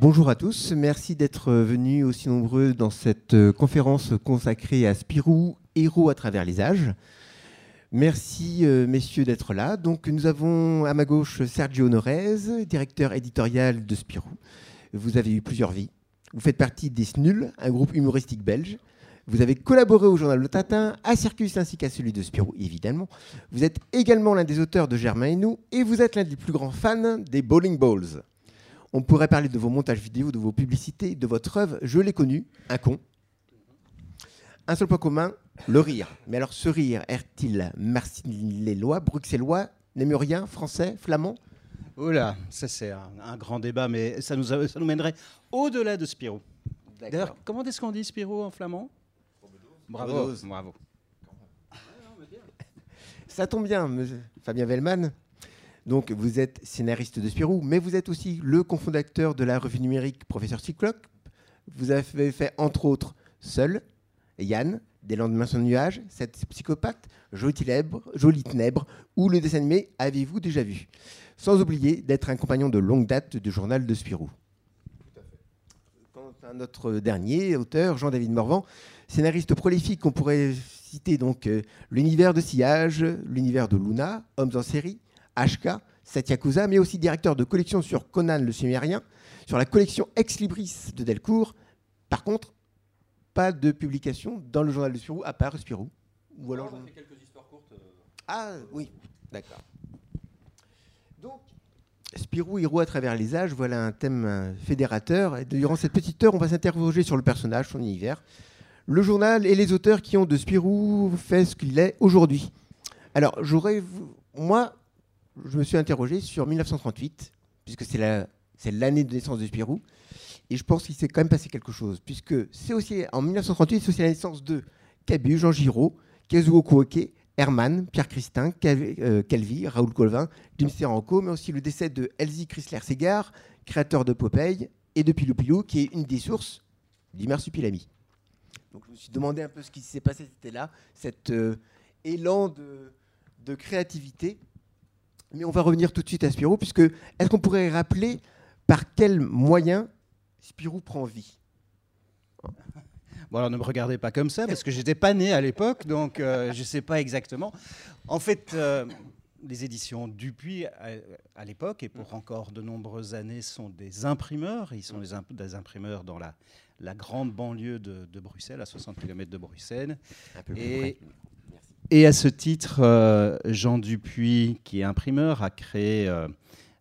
bonjour à tous, merci d'être venus aussi nombreux dans cette euh, conférence consacrée à Spirou, héros à travers les âges. Merci euh, messieurs d'être là. Donc nous avons à ma gauche Sergio Honorez, directeur éditorial de Spirou. Vous avez eu plusieurs vies. Vous faites partie des SNUL, un groupe humoristique belge. Vous avez collaboré au journal Le Tatin, à Circus ainsi qu'à celui de Spirou, évidemment. Vous êtes également l'un des auteurs de Germain et nous, et vous êtes l'un des plus grands fans des Bowling Balls. On pourrait parler de vos montages vidéo, de vos publicités, de votre œuvre. Je l'ai connu, un con. Un seul point commun, le rire. Mais alors, ce rire est-il marseillois, bruxellois, némurien, français, flamand? Oh là, ça c'est un, un grand débat, mais ça nous, a- ça nous mènerait au-delà de Spirou. D'ailleurs, comment est-ce qu'on dit Spirou en flamand? Bravo, Bravo. bravo. Ça tombe bien, Fabien Vellman. Donc, vous êtes scénariste de Spirou, mais vous êtes aussi le cofondateur de la revue numérique Professeur Cyclope. Vous avez fait, entre autres, Seul, Yann, Des lendemains sans nuages, Cette psychopathe, Jolie Ténèbres, Jolie Ténèbres ou le dessin animé Avez-vous déjà vu? Sans oublier d'être un compagnon de longue date du journal de Spirou. Quant à notre dernier auteur, Jean-David Morvan, scénariste prolifique, on pourrait citer donc euh, l'univers de Sillage, l'univers de Luna, Hommes en série, HK, Satyakusa, mais aussi directeur de collection sur Conan le Sumérien, sur la collection Ex Libris de Delcourt. Par contre, pas de publication dans le journal de Spirou, à part Spirou. Ou alors, Ah oui, d'accord. Donc, Spirou, héros à travers les âges, voilà un thème euh, fédérateur. Et durant cette petite heure, on va s'interroger sur le personnage, son univers, le journal et les auteurs qui ont de Spirou fait ce qu'il est aujourd'hui. Alors, j'aurais, moi, je me suis interrogé sur 1938, puisque c'est la, c'est l'année de naissance de Spirou, et je pense qu'il s'est quand même passé quelque chose, puisque c'est aussi en 1938, c'est aussi la naissance de Cabu, Jean Giraud, Kazuo Kuoke, Herman, Pierre Christin, euh, Calvi, Raoul Colvin, Jim Steranko, mais aussi le décès de Elsie Chrysler-Segar, créateur de Popeye et de Pilou Pilou, qui est une des sources du Marsupilami. Donc je me suis demandé un peu ce qui s'est passé, c'était là, cet euh, élan de, de créativité. Mais on va revenir tout de suite à Spirou, puisque est-ce qu'on pourrait rappeler par quels moyens Spirou prend vie Bon, alors ne me regardez pas comme ça, parce que j'étais pas né à l'époque, donc euh, je sais pas exactement. En fait, euh, les éditions Dupuis, à, à l'époque, et pour encore de nombreuses années, sont des imprimeurs. Ils sont des, imp- des imprimeurs dans la, la grande banlieue de, de Bruxelles, à 60 km de Bruxelles. Un peu plus Et- près. Et à ce titre, euh, Jean Dupuis, qui est imprimeur, a créé, euh,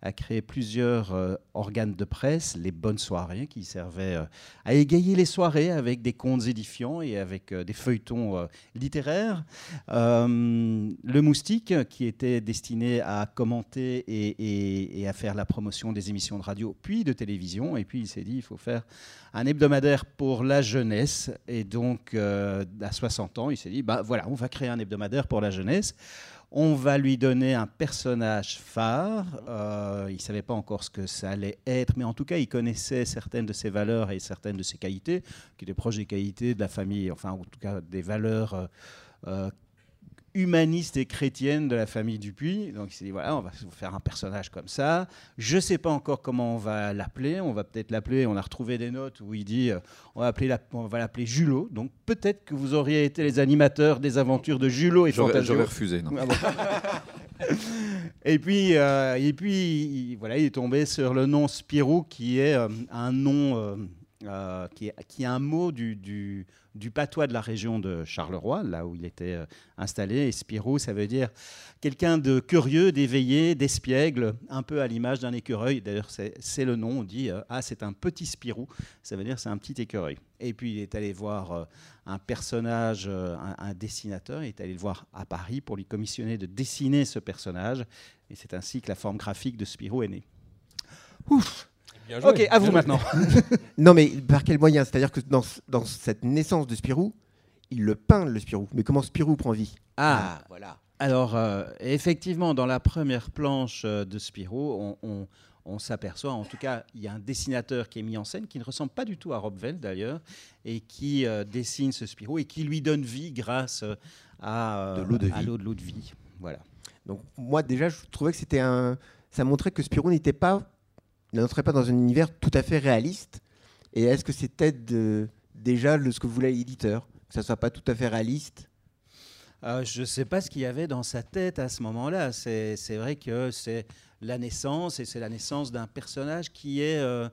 a créé plusieurs euh, organes de presse, les bonnes soirées, qui servaient euh, à égayer les soirées avec des contes édifiants et avec euh, des feuilletons littéraires. Le Moustique, qui était destiné à commenter et, à faire la promotion des émissions de radio puis de télévision. Et puis il s'est dit, il faut faire un hebdomadaire pour la jeunesse. Et donc, à 60 ans, il s'est dit, bah, voilà, on va créer un hebdomadaire pour la jeunesse. On va lui donner un personnage phare. Euh, il ne savait pas encore ce que ça allait être, mais en tout cas, il connaissait certaines de ses valeurs et certaines de ses qualités, qui étaient proches des qualités de la famille, enfin, en tout cas, des valeurs euh, humanistes et chrétiennes de la famille Dupuis. Donc, il s'est dit, voilà, on va faire un personnage comme ça. Je ne sais pas encore comment on va l'appeler. On va peut-être l'appeler, on a retrouvé des notes où il dit, euh, on va appeler la- on va l'appeler Julot. Donc, peut-être que vous auriez été les animateurs des aventures de Julot et Fantasio. j'aurais refusé. Non. Ah bon. et puis, euh, et puis il, voilà, il est tombé sur le nom Spirou, qui est euh, un nom, euh, qui, est, un mot du, patois de la région de Charleroi, là où il était euh, installé. Et Spirou, ça veut dire quelqu'un de curieux, d'éveillé, d'espiègle, un peu à l'image d'un écureuil. D'ailleurs, c'est le nom. On dit euh, ah, c'est un petit Spirou. Ça veut dire c'est un petit écureuil. Et puis il est allé voir un personnage, un, un dessinateur, il est allé le voir à Paris pour lui commissionner de dessiner ce personnage. Et c'est ainsi que la forme graphique de Spirou est née. Ouf Bien joué. Ok, à vous Bien joué. maintenant. Non, mais par quels moyens C'est-à-dire que dans, dans cette naissance de Spirou, il le peint, le Spirou. Mais comment Spirou prend vie? Ah, voilà. Alors, euh, effectivement, dans la première planche euh, de Spirou, on, on- on s'aperçoit, en tout cas, il y a un dessinateur qui est mis en scène, qui ne ressemble pas du tout à Rob Vell d'ailleurs, et qui euh, dessine ce Spirou et qui lui donne vie grâce à, euh, De l'eau de à vie. l'eau de l'eau de vie. Voilà. Donc moi déjà, je trouvais que c'était un... Ça montrait que Spirou n'était pas n'entrait pas dans un univers tout à fait réaliste Et est-ce que c'était déjà ce que voulait l'éditeur Que ça soit pas tout à fait réaliste? Euh, je ne sais pas ce qu'il y avait dans sa tête à ce moment-là. C'est vrai que c'est la naissance, et c'est la naissance d'un personnage qui est, euh,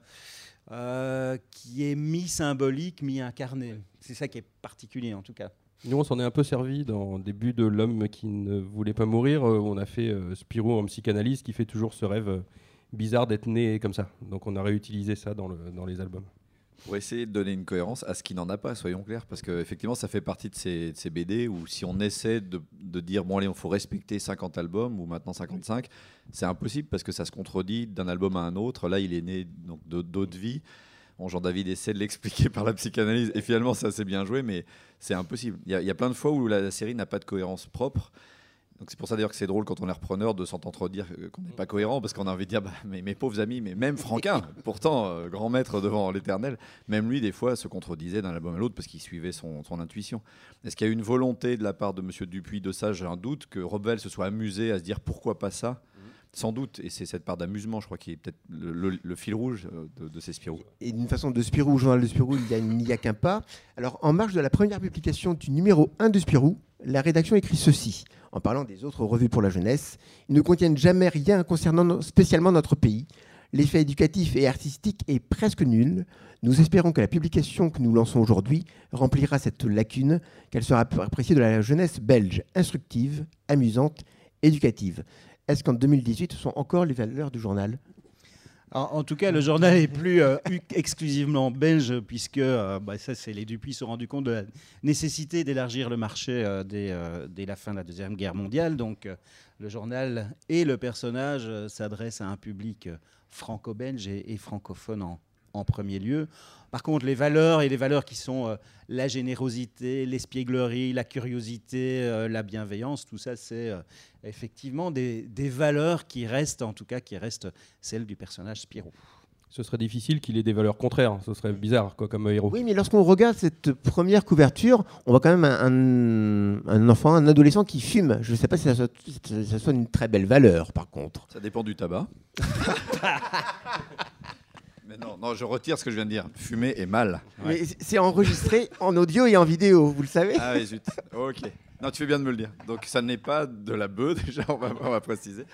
euh, qui est mi-symbolique, mi-incarné. C'est ça qui est particulier en tout cas. Nous, on s'en est un peu servi dans le début de L'homme qui ne voulait pas mourir. on a fait Spirou en psychanalyse qui fait toujours ce rêve bizarre d'être né comme ça. Donc on a réutilisé ça dans, le, dans les albums. Pour essayer de donner une cohérence à ce qui n'en a pas, soyons clairs, parce qu'effectivement, ça fait partie de ces, BD où si on essaie de, de dire, bon allez, il faut respecter 50 albums, ou maintenant 55, c'est impossible parce que ça se contredit d'un album à un autre. Là, il est né d'autres vies. Jean-David essaie de l'expliquer par la psychanalyse, et finalement, ça c'est bien joué, mais c'est impossible. Il y, a plein de fois où la série n'a pas de cohérence propre. Donc c'est pour ça d'ailleurs que c'est drôle quand on est repreneur de s'entendre dire qu'on n'est pas cohérent parce qu'on a envie de dire bah, mais, mes pauvres amis, mais même Franquin, pourtant euh, grand maître devant l'éternel, même lui des fois se contredisait d'un album à l'autre parce qu'il suivait son, intuition. Est-ce qu'il y a eu une volonté de la part de Monsieur Dupuis de ça? J'ai un doute que Robel se soit amusé à se dire pourquoi pas ça? Sans doute, et c'est cette part d'amusement, je crois, qui est peut-être le, fil rouge euh, de, ces Spirou. Et d'une façon de Spirou, journal de Spirou, il n'y a, a qu'un pas. Alors, en marge de la première publication du numéro 1 de Spirou, la rédaction écrit ceci, en parlant des autres revues pour la jeunesse. Ils ne contiennent jamais rien concernant spécialement notre pays. L'effet éducatif et artistique est presque nul. Nous espérons que la publication que nous lançons aujourd'hui remplira cette lacune, qu'elle sera appréciée de la jeunesse belge, instructive, amusante, éducative. Est-ce qu'en 2018, ce sont encore les valeurs du journal? En, tout cas, le journal est plus euh, exclusivement belge, puisque euh, bah, ça, c'est les Dupuis se sont rendus compte de la nécessité d'élargir le marché euh, dès, la fin de la Deuxième Guerre mondiale. Donc, le journal et le personnage s'adressent à un public franco-belge et, francophone en premier lieu. Par contre, les valeurs et les valeurs qui sont euh, la générosité, l'espièglerie, la curiosité, euh, la bienveillance, tout ça, c'est euh, effectivement des, valeurs qui restent, en tout cas, qui restent celles du personnage Spirou. Ce serait difficile qu'il ait des valeurs contraires. Ce serait bizarre quoi, comme héros. Oui, mais lorsqu'on regarde cette première couverture, on voit quand même un, enfant, un adolescent qui fume. Je ne sais pas si ça soit, ça soit une très belle valeur, par contre. Ça dépend du tabac. non, je retire ce que je viens de dire. Fumer est mal. Mais c'est enregistré en audio et en vidéo, vous le savez Ah oui, zut. Ok. Non, tu fais bien de me le dire. Donc ça n'est pas de la bœuf, déjà, on va, préciser.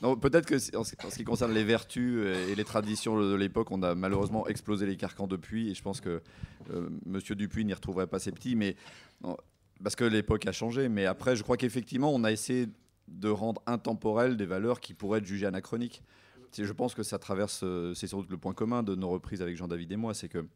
Peut-être que en ce qui concerne les vertus et les traditions de l'époque, on a malheureusement explosé les carcans depuis, et je pense que euh, Monsieur Dupuis n'y retrouverait pas ses petits, mais parce que l'époque a changé. Mais après, je crois qu'effectivement, on a essayé de rendre intemporelles des valeurs qui pourraient être jugées anachroniques je pense que ça traverse, euh, c'est surtout le point commun de nos reprises avec Jean-David et moi, c'est que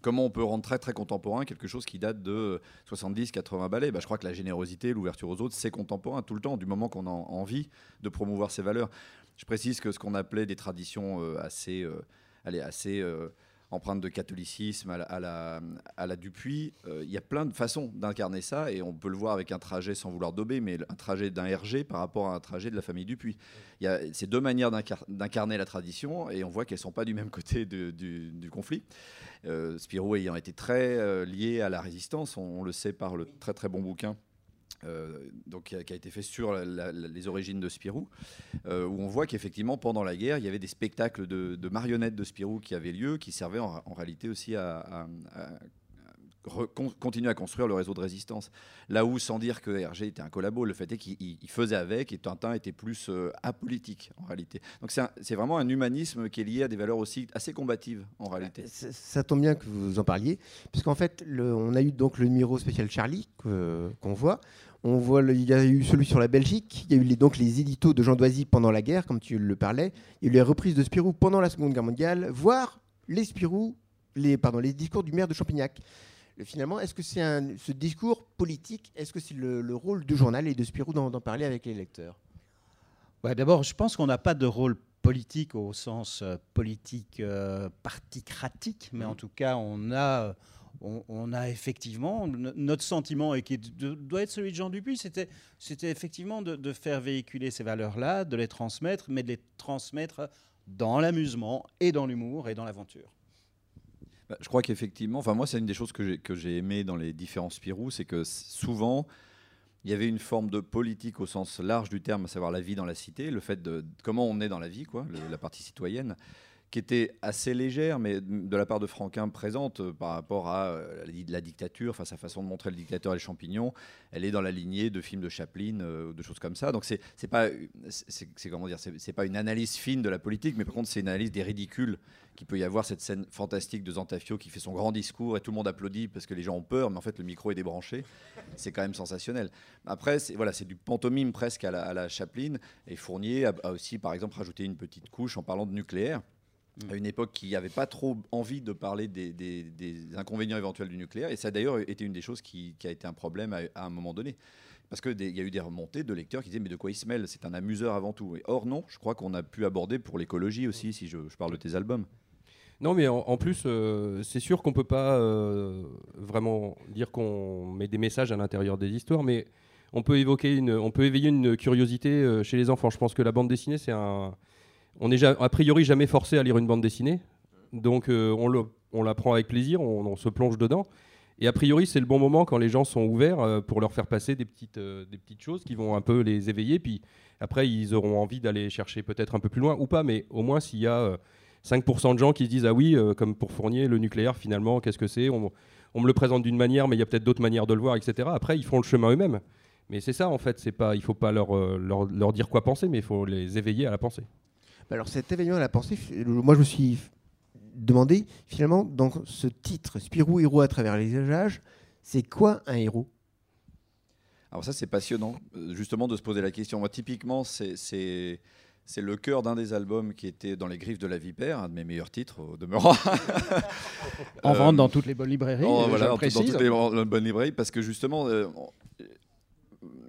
comment on peut rendre très très contemporain quelque chose qui date de 70-80 ballets? Bah, Je crois que la générosité, l'ouverture aux autres, c'est contemporain tout le temps, du moment qu'on a envie de promouvoir ces valeurs. Je précise que ce qu'on appelait des traditions euh, assez, euh, assez empreinte de catholicisme à la, Dupuis. Euh, il y a plein de façons d'incarner ça et on peut le voir avec un trajet sans vouloir dober, mais un trajet d'un RG par rapport à un trajet de la famille Dupuis. Il y a ces deux manières d'incarner la tradition et on voit qu'elles ne sont pas du même côté du, conflit. Euh, Spirou ayant été très euh, lié à la résistance, on, le sait par le très très bon bouquin euh, donc, qui a, été fait sur les origines de Spirou, euh, où on voit qu'effectivement, pendant la guerre, il y avait des spectacles de, marionnettes de Spirou qui avaient lieu, qui servaient en, réalité aussi à, continuer à construire le réseau de résistance. Là où, sans dire que Hergé était un collabo, le fait est qu'il faisait avec et Tintin était plus euh, apolitique en réalité. Donc c'est vraiment un humanisme qui est lié à des valeurs aussi assez combatives en réalité. Ça, tombe bien que vous en parliez, puisqu'en fait, on a eu donc le numéro spécial Charlie qu'on voit on voit, il y a eu celui sur la Belgique, il y a eu les, donc les éditos de Jean Doisy pendant la guerre, comme tu le parlais, il y a eu les reprises de Spirou pendant la Seconde Guerre mondiale, voire les Spirou, les, pardon, les discours du maire de Champignac. finalement, est-ce que c'est ce discours politique, est-ce que c'est le, rôle du journal et de Spirou d'en parler avec les lecteurs? D'abord, je pense qu'on n'a pas de rôle politique au sens euh, politique euh, particratique, mais en tout cas, on a on, a effectivement, notre sentiment, et qui doit être celui de Jean Dupuis, c'était, effectivement de, faire véhiculer ces valeurs-là, de les transmettre, mais de les transmettre dans l'amusement et dans l'humour et dans l'aventure. Bah, je crois qu'effectivement, enfin moi c'est une des choses que j'ai, aimé dans les différents Spirou, c'est que souvent il y avait une forme de politique au sens large du terme, à savoir la vie dans la cité, le fait de comment on est dans la vie, quoi, la partie citoyenne qui était assez légère, mais de la part de Franquin présente euh, par rapport à euh, la, dictature, enfin sa façon de montrer le dictateur et les champignons, elle est dans la lignée de films de Chaplin, euh, de choses comme ça. Donc c'est pas c'est comment dire, c'est pas une analyse fine de la politique, mais par contre c'est une analyse des ridicules qu'il peut y avoir cette scène fantastique de Zantafio qui fait son grand discours et tout le monde applaudit parce que les gens ont peur, mais en fait le micro est débranché. C'est quand même sensationnel. Après, c'est du pantomime presque à la, à la Chaplin. Et Fournier a, a aussi, par exemple, rajouté une petite couche en parlant de nucléaire. À une époque qui n'avait pas trop envie de parler des, inconvénients éventuels du nucléaire. Et ça a d'ailleurs été une des choses qui, a été un problème à, un moment donné. Parce qu'il y a eu des remontées de lecteurs qui disaient Mais de quoi il se mêle? C'est un amuseur avant tout. Et or, non, je crois qu'on a pu aborder pour l'écologie aussi, si je, parle de tes albums. Non, mais en, plus, euh, c'est sûr qu'on peut pas euh, vraiment dire qu'on met des messages à l'intérieur des histoires, mais on peut évoquer une, on peut éveiller une curiosité euh, chez les enfants. Je pense que la bande dessinée, c'est un, on n'est a priori jamais forcé à lire une bande dessinée, donc euh, on la prend avec plaisir, on, se plonge dedans. Et a priori, c'est le bon moment quand les gens sont ouverts euh, pour leur faire passer des petites, euh, des petites choses qui vont un peu les éveiller. Puis après, ils auront envie d'aller chercher peut-être un peu plus loin ou pas, mais au moins s'il y a euh, 5% de gens qui se disent ah oui, comme pour Fournier, le nucléaire finalement, qu'est-ce que c'est? On, me le présente d'une manière, mais il y a peut-être d'autres manières de le voir, etc. Après, ils font le chemin eux-mêmes. Mais c'est ça en fait, il faut pas leur dire quoi penser, mais il faut les éveiller à la pensée. Alors cet événement à la pensée, moi je me suis demandé finalement dans ce titre Spirou héros à travers les âges, c'est quoi un héros? Alors ça, c'est passionnant, euh, justement, de se poser la question. Moi, typiquement, c'est- le cœur d'un des albums qui était dans les griffes de la vipère, un de mes meilleurs titres au demeurant. En Euh, vente dans toutes les bonnes librairies, Oh, voilà, dans toutes les bonnes librairies, parce que justement, euh, euh,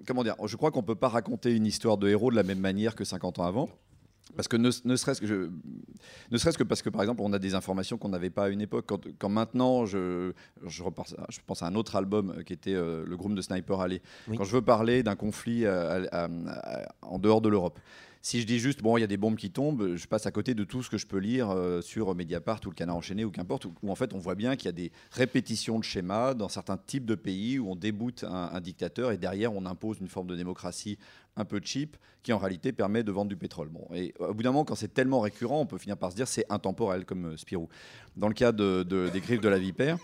comment dire, je crois qu'on peut pas raconter une histoire de héros de la même manière que 50 ans avant. Parce que ne, ne serait-ce que, je- ne serait-ce que parce que, par exemple, on a des informations qu'on n'avait pas à une époque. Quand, quand maintenant, je, je, repense à, je pense à un autre album euh, qui était euh, le groupe de Sniper Alley. Oui. Quand je veux parler d'un conflit euh, à- à- à- en dehors de l'Europe, si je dis juste, bon, il y a des bombes qui tombent, je passe à côté de tout ce que je peux lire euh, sur Mediapart ou le Canard enchaîné ou qu'importe, où, en fait on voit bien qu'il y a des répétitions de schémas dans certains types de pays où on déboute un, dictateur et derrière on impose une forme de démocratie un peu cheap qui en réalité permet de vendre du pétrole. Bon, et au bout d'un moment, quand c'est tellement récurrent, on peut finir par se dire c'est intemporel comme euh, Spirou. Dans le cas de- des griffes de la vipère,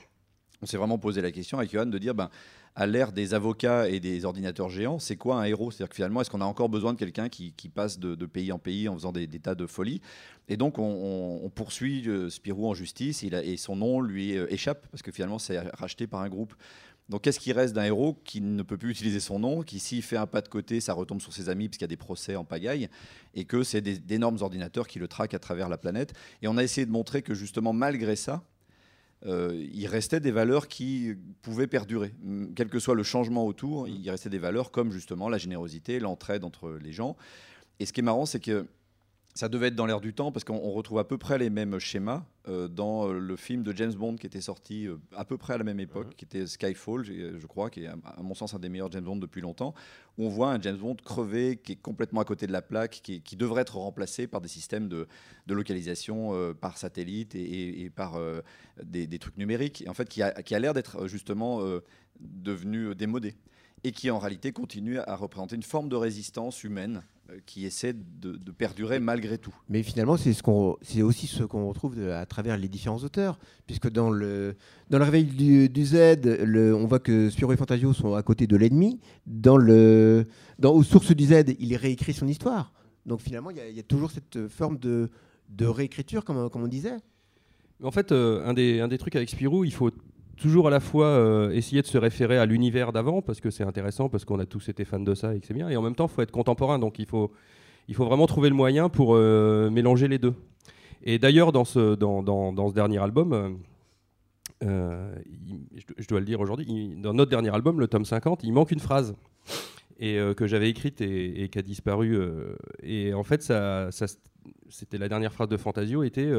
on s'est vraiment posé la question avec Johan de dire ben, à l'ère des avocats et des ordinateurs géants, c'est quoi un héros? C'est-à-dire que finalement, est-ce qu'on a encore besoin de quelqu'un qui, passe de, pays en pays en faisant des, tas de folies? Et donc, on, poursuit euh, Spirou en justice a- et son nom lui euh, échappe parce que finalement, c'est racheté par un groupe. Donc, qu'est-ce qui reste d'un héros qui ne peut plus utiliser son nom, qui s'il fait un pas de côté, ça retombe sur ses amis parce qu'il y a des procès en pagaille, et que c'est d'énormes ordinateurs qui le traquent à travers la planète? Et on a essayé de montrer que justement, malgré ça, euh, il restait des valeurs qui pouvaient perdurer. Mm, Quel que soit le changement autour, il restait des valeurs comme justement la générosité, l'entraide entre les gens. Et ce qui est marrant, c'est que ça devait être dans l'air du temps parce qu'on on retrouve à peu près les mêmes schémas euh, dans euh, le film de James Bond qui était sorti euh, à peu près à la même époque, qui était Skyfall, je crois, qui est à mon sens un des meilleurs James Bond depuis longtemps, où on voit un James Bond crevé qui est complètement à côté de la plaque, qui, qui devrait être remplacé par des systèmes de, de localisation euh, par satellite et, et- et par des, des trucs numériques, et en fait qui a, qui a l'air d'être justement devenu démodé et qui en réalité continue à représenter une forme de résistance humaine qui essaie de, de perdurer malgré tout. Mais finalement, c'est ce aussi ce qu'on retrouve de- à travers les différents auteurs, puisque dans le dans le réveil du, du Z, le- on voit que Spirou et Fantasio sont à côté de l'ennemi. Dans le dans aux sources du Z, il réécrit son histoire. Donc finalement, il y, a- il y a toujours cette forme de de réécriture, comme, comme on disait. En fait, euh, un, des, un des trucs avec Spirou, il faut toujours à la fois euh, essayer de se référer à l'univers d'avant, parce que c'est intéressant, parce qu'on a tous été fans de ça et que c'est bien, et en même temps, il faut être contemporain, donc il faut, il faut vraiment trouver le moyen pour euh, mélanger les deux. Et d'ailleurs, dans ce, dans, dans- dans ce dernier album, euh, je, dois le dire aujourd'hui, dans notre dernier album, le tome 50, il manque une phrase. Et que j'avais écrite et, qui a disparu. et en fait, ça, c'était la dernière phrase de Fantasio, était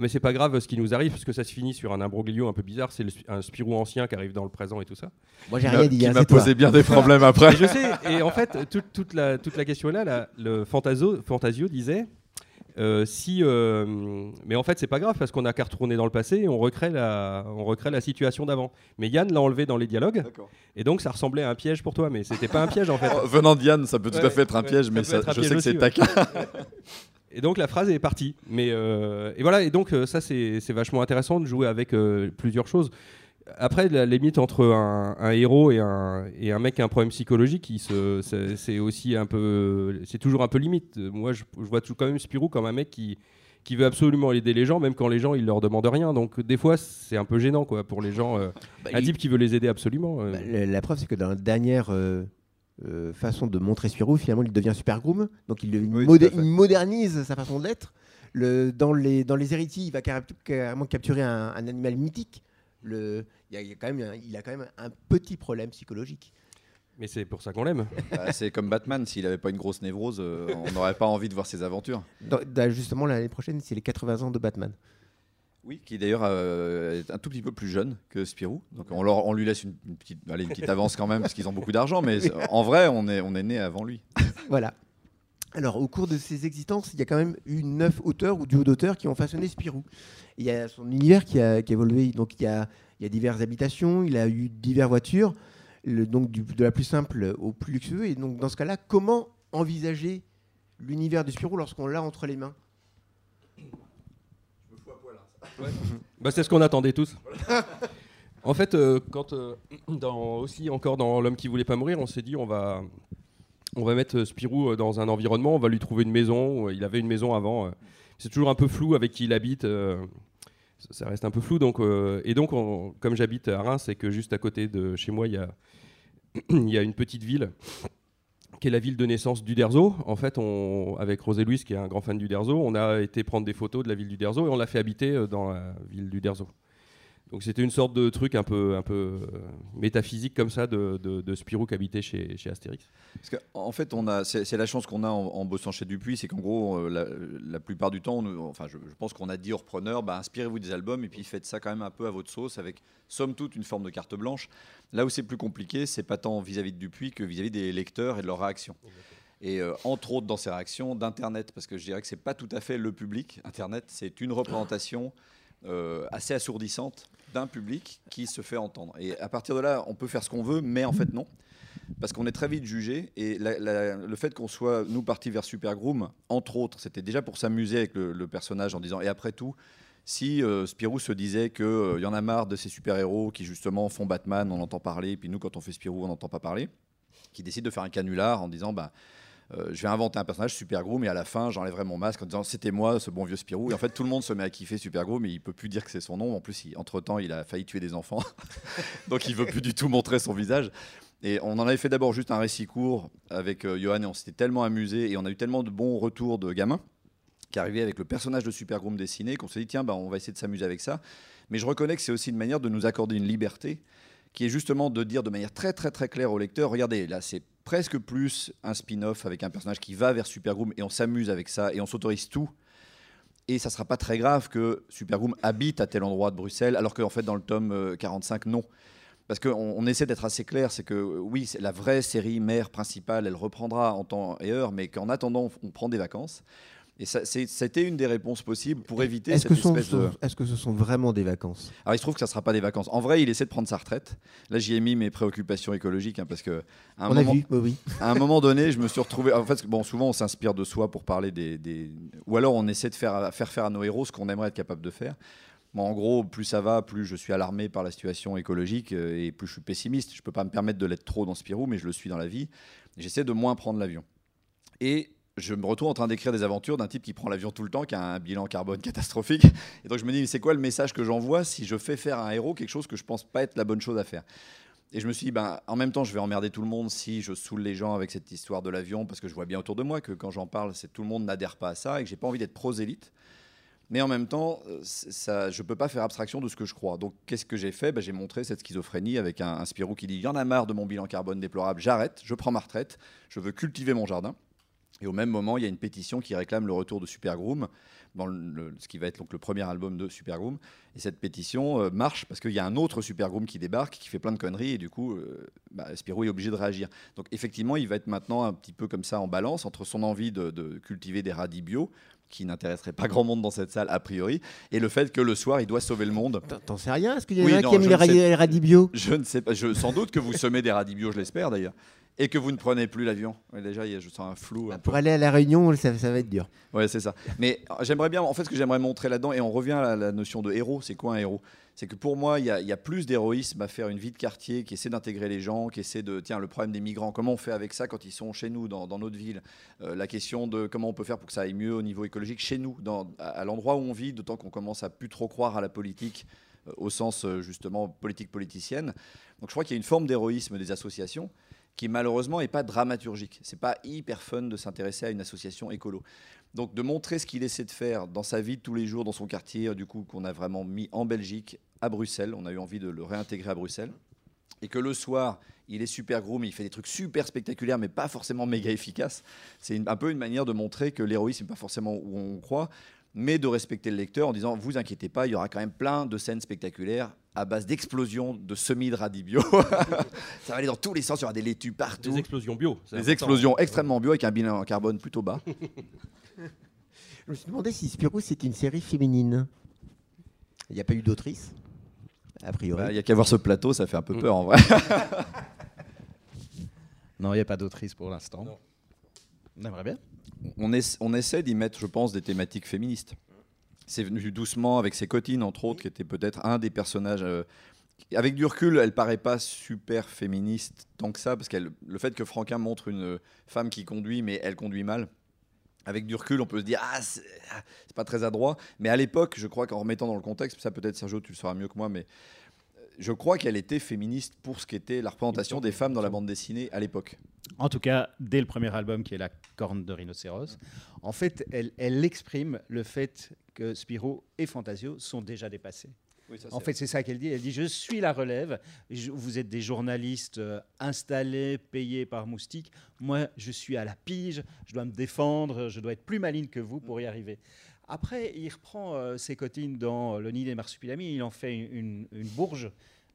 mais c'est pas grave ce qui nous arrive, parce que ça se finit sur un imbroglio un peu bizarre. C'est un Spirou ancien qui arrive dans le présent et tout ça. Moi, j'ai Qui rien dit. qui hein, m'a c'est toi. posé bien des problèmes après. Et je sais. Et en fait, toute, toute la, toute la question est là. le Fantasio, Fantasio disait. euh, si, euh, mais en fait, c'est pas grave parce qu'on a qu'à retourner dans le passé et on recrée la, on recrée la situation d'avant. Mais Yann l'a enlevé dans les dialogues et donc ça ressemblait à un piège pour toi, mais c'était pas un piège en fait. Oh, Venant d'Yann, ça peut tout à fait être un ouais, piège, ça mais peut ça- être un je piège sais que c'est taquin. Et donc la phrase est partie. Mais euh, et voilà. Et donc euh, ça c'est vachement intéressant de jouer avec euh, plusieurs choses. Après la limite entre un, un héros et un, et un mec qui a un problème psychologique, c'est aussi un peu, c'est toujours un peu limite. Moi je, je vois tout quand même Spirou comme un mec qui qui veut absolument aider les gens, même quand les gens ils leur demandent rien. Donc des fois c'est un peu gênant quoi pour les gens. euh, un il- type qui veut les aider absolument. Bah, la, la preuve, c'est que dans la dernière euh, façon de montrer Spirou, finalement, il devient super groom. Donc, il, Oui, modernise sa façon d'être. Le, dans, les, dans les héritiers, il va carré- carrément capturer un, un animal mythique. Le, il, y a, il y a quand même, un- il a quand même un petit problème psychologique. Mais c'est pour ça qu'on l'aime. Bah, c'est comme Batman, s'il n'avait pas une grosse névrose, euh, on n'aurait pas envie de voir ses aventures. Dans- dans- justement, l'année prochaine, c'est les 80 ans de Batman. Oui, qui d'ailleurs euh, est un tout petit peu plus jeune que Spirou. Donc on, leur, on lui laisse une, une petite, allez, une petite avance quand même, parce qu'ils ont beaucoup d'argent, mais en vrai, on est, on est né avant lui. Voilà. Alors, au cours de ses existences, il y a quand même eu neuf auteurs ou duos d'auteurs qui ont façonné Spirou. Il y a son univers qui a, qui a évolué. Donc, il y a, il y a diverses habitations, il a eu diverses voitures, le- donc du- de la plus simple au plus luxueux. Et donc, dans ce cas-là, comment envisager l'univers de Spirou lorsqu'on l'a entre les mains? Bah, c'est ce qu'on attendait tous. en fait, euh, quand euh, dans, aussi encore dans l'homme qui voulait pas mourir, on s'est dit on va on va mettre Spirou euh, dans un environnement, on va lui trouver une maison. Il avait une maison avant. C'est toujours un peu flou avec qui il habite. ça- reste un peu flou. Donc, et donc, on- comme j'habite à Reims, c'est que juste à côté de chez moi, il y a, il y a une petite ville qui est la ville de naissance d'Uderzo. En fait, avec Rosé Louise, qui est un grand fan d'Uderzo, on a été prendre des photos de la ville d'Uderzo et on l'a fait habiter euh, dans la ville d'Uderzo. Donc c'était une sorte de truc un peu, un peu euh, métaphysique comme ça de, de, de Spirou qui habitait chez, chez Astérix. Parce que, en fait, on a, c'est, la chance qu'on a en, en bossant chez Dupuis, c'est qu'en gros, euh, la, la plupart du temps, enfin, je, je pense qu'on a dit aux repreneurs, bah, inspirez-vous des albums et puis faites ça quand même un peu à votre sauce, avec somme toute une forme de carte blanche. Là où c'est plus compliqué, c'est pas tant vis-à-vis de Dupuis que vis-à-vis des lecteurs et de leurs réactions. Et euh, entre autres dans ces réactions d'Internet, parce que je dirais que c'est pas tout à fait le public. Internet, c'est une représentation assez assourdissante d'un public qui se fait entendre. Et à partir de là, on peut faire ce qu'on veut, mais en fait non parce qu'on est très vite jugé. Et le fait qu'on soit, nous, partis vers Super Groom, entre autres, c'était déjà pour s'amuser avec le, personnage en disant, et après tout, si euh, Spirou se disait qu'il y en a marre de ces super-héros qui, justement, font Batman, on entend parler, puis nous, quand on fait Spirou, on n'entend pas parler, qui décide de faire un canular en disant, bah, euh, je vais inventer un personnage Super Groom, et à la fin, j'enlèverai mon masque en disant, c'était moi, ce bon vieux Spirou. Et en fait, tout le monde se met à kiffer Super Groom, mais il peut plus dire que c'est son nom. En plus, il- entre-temps, il a failli tuer des enfants. Donc, il veut plus du tout montrer son visage. Et on en avait fait d'abord juste un récit court avec euh, Johan et on s'était tellement amusé et on a eu tellement de bons retours de gamins qui arrivaient avec le personnage de Super Groom dessiné qu'on s'est dit tiens bah, on va essayer de s'amuser avec ça. Mais je reconnais que c'est aussi une manière de nous accorder une liberté qui est justement de dire de manière très très très claire au lecteur regardez là c'est presque plus un spin-off avec un personnage qui va vers Super Groom et on s'amuse avec ça et on s'autorise tout. Et ça sera pas très grave que Super Groom habite à tel endroit de Bruxelles alors qu'en fait dans le tome euh, 45 non. Parce qu'on on essaie d'être assez clair, c'est que euh, oui, la vraie série mère principale, elle reprendra en temps et heure, mais qu'en attendant, on prend des vacances. Et c'était une des réponses possibles pour éviter Est-ce cette que, sont- espèce de... est-ce que ce sont vraiment des vacances? Alors il se trouve que ça ne sera pas des vacances. En vrai, il essaie de prendre sa retraite. Là, j'y ai mis mes préoccupations écologiques, hein, parce que à un, On moment, a vu, oui, oui. à un moment donné, je me suis retrouvé. En fait, bon, souvent, on s'inspire de soi pour parler des, des- Ou alors, on essaie de faire, faire faire à nos héros ce qu'on aimerait être capable de faire. Moi, en gros, plus ça va, plus je suis alarmé par la situation écologique euh, et plus je suis pessimiste. Je peux pas me permettre de l'être trop dans Spirou, mais je le suis dans la vie. J'essaie de moins prendre l'avion. Et je me retrouve en train d'écrire des aventures d'un type qui prend l'avion tout le temps, qui a un bilan carbone catastrophique. Et donc je me dis, c'est quoi le message que j'envoie si je fais faire à un héros quelque chose que je pense pas être la bonne chose à faire? Et je me suis dit, ben, en même temps, je vais emmerder tout le monde si je saoule les gens avec cette histoire de l'avion, parce que je vois bien autour de moi que quand j'en parle, c'est tout le monde n'adhère pas à ça et que j'ai pas envie d'être prosélyte. Mais en même temps, euh, ça, je ne peux pas faire abstraction de ce que je crois. Donc, qu'est-ce que j'ai fait? Ben, J'ai montré cette schizophrénie avec un, un Spirou qui dit Il y en a marre de mon bilan carbone déplorable, j'arrête, je prends ma retraite, je veux cultiver mon jardin. Et au même moment, il y a une pétition qui réclame le retour de Super Groom, dans le- ce qui va être donc le premier album de Super Groom. Et cette pétition euh, marche parce qu'il y a un autre Super Groom qui débarque, qui fait plein de conneries, et du coup, euh, bah, Spirou est obligé de réagir. Donc effectivement, il va être maintenant un petit peu comme ça en balance entre son envie de, de cultiver des radis bio, qui n'intéresserait pas grand monde dans cette salle a priori, et le fait que le soir, il doit sauver le monde. T'en- sais rien? Est-ce qu'il y en Oui, a non, qui radis, les radis bio? Je ne sais pas, je, sans doute que vous semez des radis bio, je l'espère d'ailleurs. Et que vous ne prenez plus l'avion. Ouais, déjà, il y a- je sens un flou. un peu. Pour aller à la Réunion, ça, ça va être dur. Ouais, c'est ça. Mais euh, j'aimerais bien, en fait, ce que j'aimerais montrer là-dedans, et on revient à la, notion de héros, c'est quoi un héros? C'est que pour moi, il y, a- il y a plus d'héroïsme à faire une vie de quartier qui essaie d'intégrer les gens, qui essaie de, tiens, le problème des migrants, comment on fait avec ça quand ils sont chez nous, dans, dans notre ville? Euh, La question de comment on peut faire pour que ça aille mieux au niveau écologique chez nous, dans, à, à l'endroit où on vit, d'autant qu'on commence à plus trop croire à la politique, euh, au sens euh, justement politique politicienne. Donc je crois qu'il y a une forme d'héroïsme des associations qui malheureusement n'est pas dramaturgique. C'est pas hyper fun de s'intéresser à une association écolo. Donc de montrer ce qu'il essaie de faire dans sa vie tous les jours, dans son quartier, du coup qu'on a vraiment mis en Belgique, à Bruxelles, on a eu envie de le réintégrer à Bruxelles, et que le soir, il est super groom, il fait des trucs super spectaculaires, mais pas forcément méga efficaces. C'est un peu une manière de montrer que l'héroïsme n'est pas forcément où on croit, mais de respecter le lecteur en disant vous inquiétez pas, il y aura quand même plein de scènes spectaculaires à base d'explosions de semis de radis bio. Ça va aller dans tous les sens, il y aura des laitues partout. Des explosions bio. c'est Des important. explosions extrêmement bio avec un bilan en carbone plutôt bas. Je me suis demandé si Spirou, c'est une série féminine. Il n'y a pas eu d'autrice, a priori. Bah, Il y a qu'à voir ce plateau, ça fait un peu Mm. peur en vrai. Non, il n'y a pas d'autrice pour l'instant. On aimerait bien. On, essa- on essaie d'y mettre, je pense, des thématiques féministes. C'est venu doucement avec ses cotines, entre autres, qui était peut-être un des personnages. euh, avec du recul, elle paraît pas super féministe tant que ça, parce que le fait que Franquin montre une femme qui conduit, mais elle conduit mal. Avec du recul, on peut se dire ah c'est ah, c'est pas très adroit, mais à l'époque, je crois qu'en remettant dans le contexte, ça peut-être Sergio tu le sauras mieux que moi, mais euh, je crois qu'elle était féministe pour ce qu'était la représentation des femmes dans la bande dessinée à l'époque. En tout cas, dès le premier album qui est La corne de rhinocéros, en fait, elle, elle exprime le fait que Spirou et Fantasio sont déjà dépassés. En fait, c'est ça qu'elle dit. Elle dit Je suis la relève. Je- vous êtes des journalistes euh, installés, payés par Moustique. Moi, je suis à la pige. Je dois me défendre. Je dois être plus maligne que vous pour y arriver. Après, il reprend euh, ses cotines dans Le Nid des Marsupilami. Il en fait une, une- une bourge.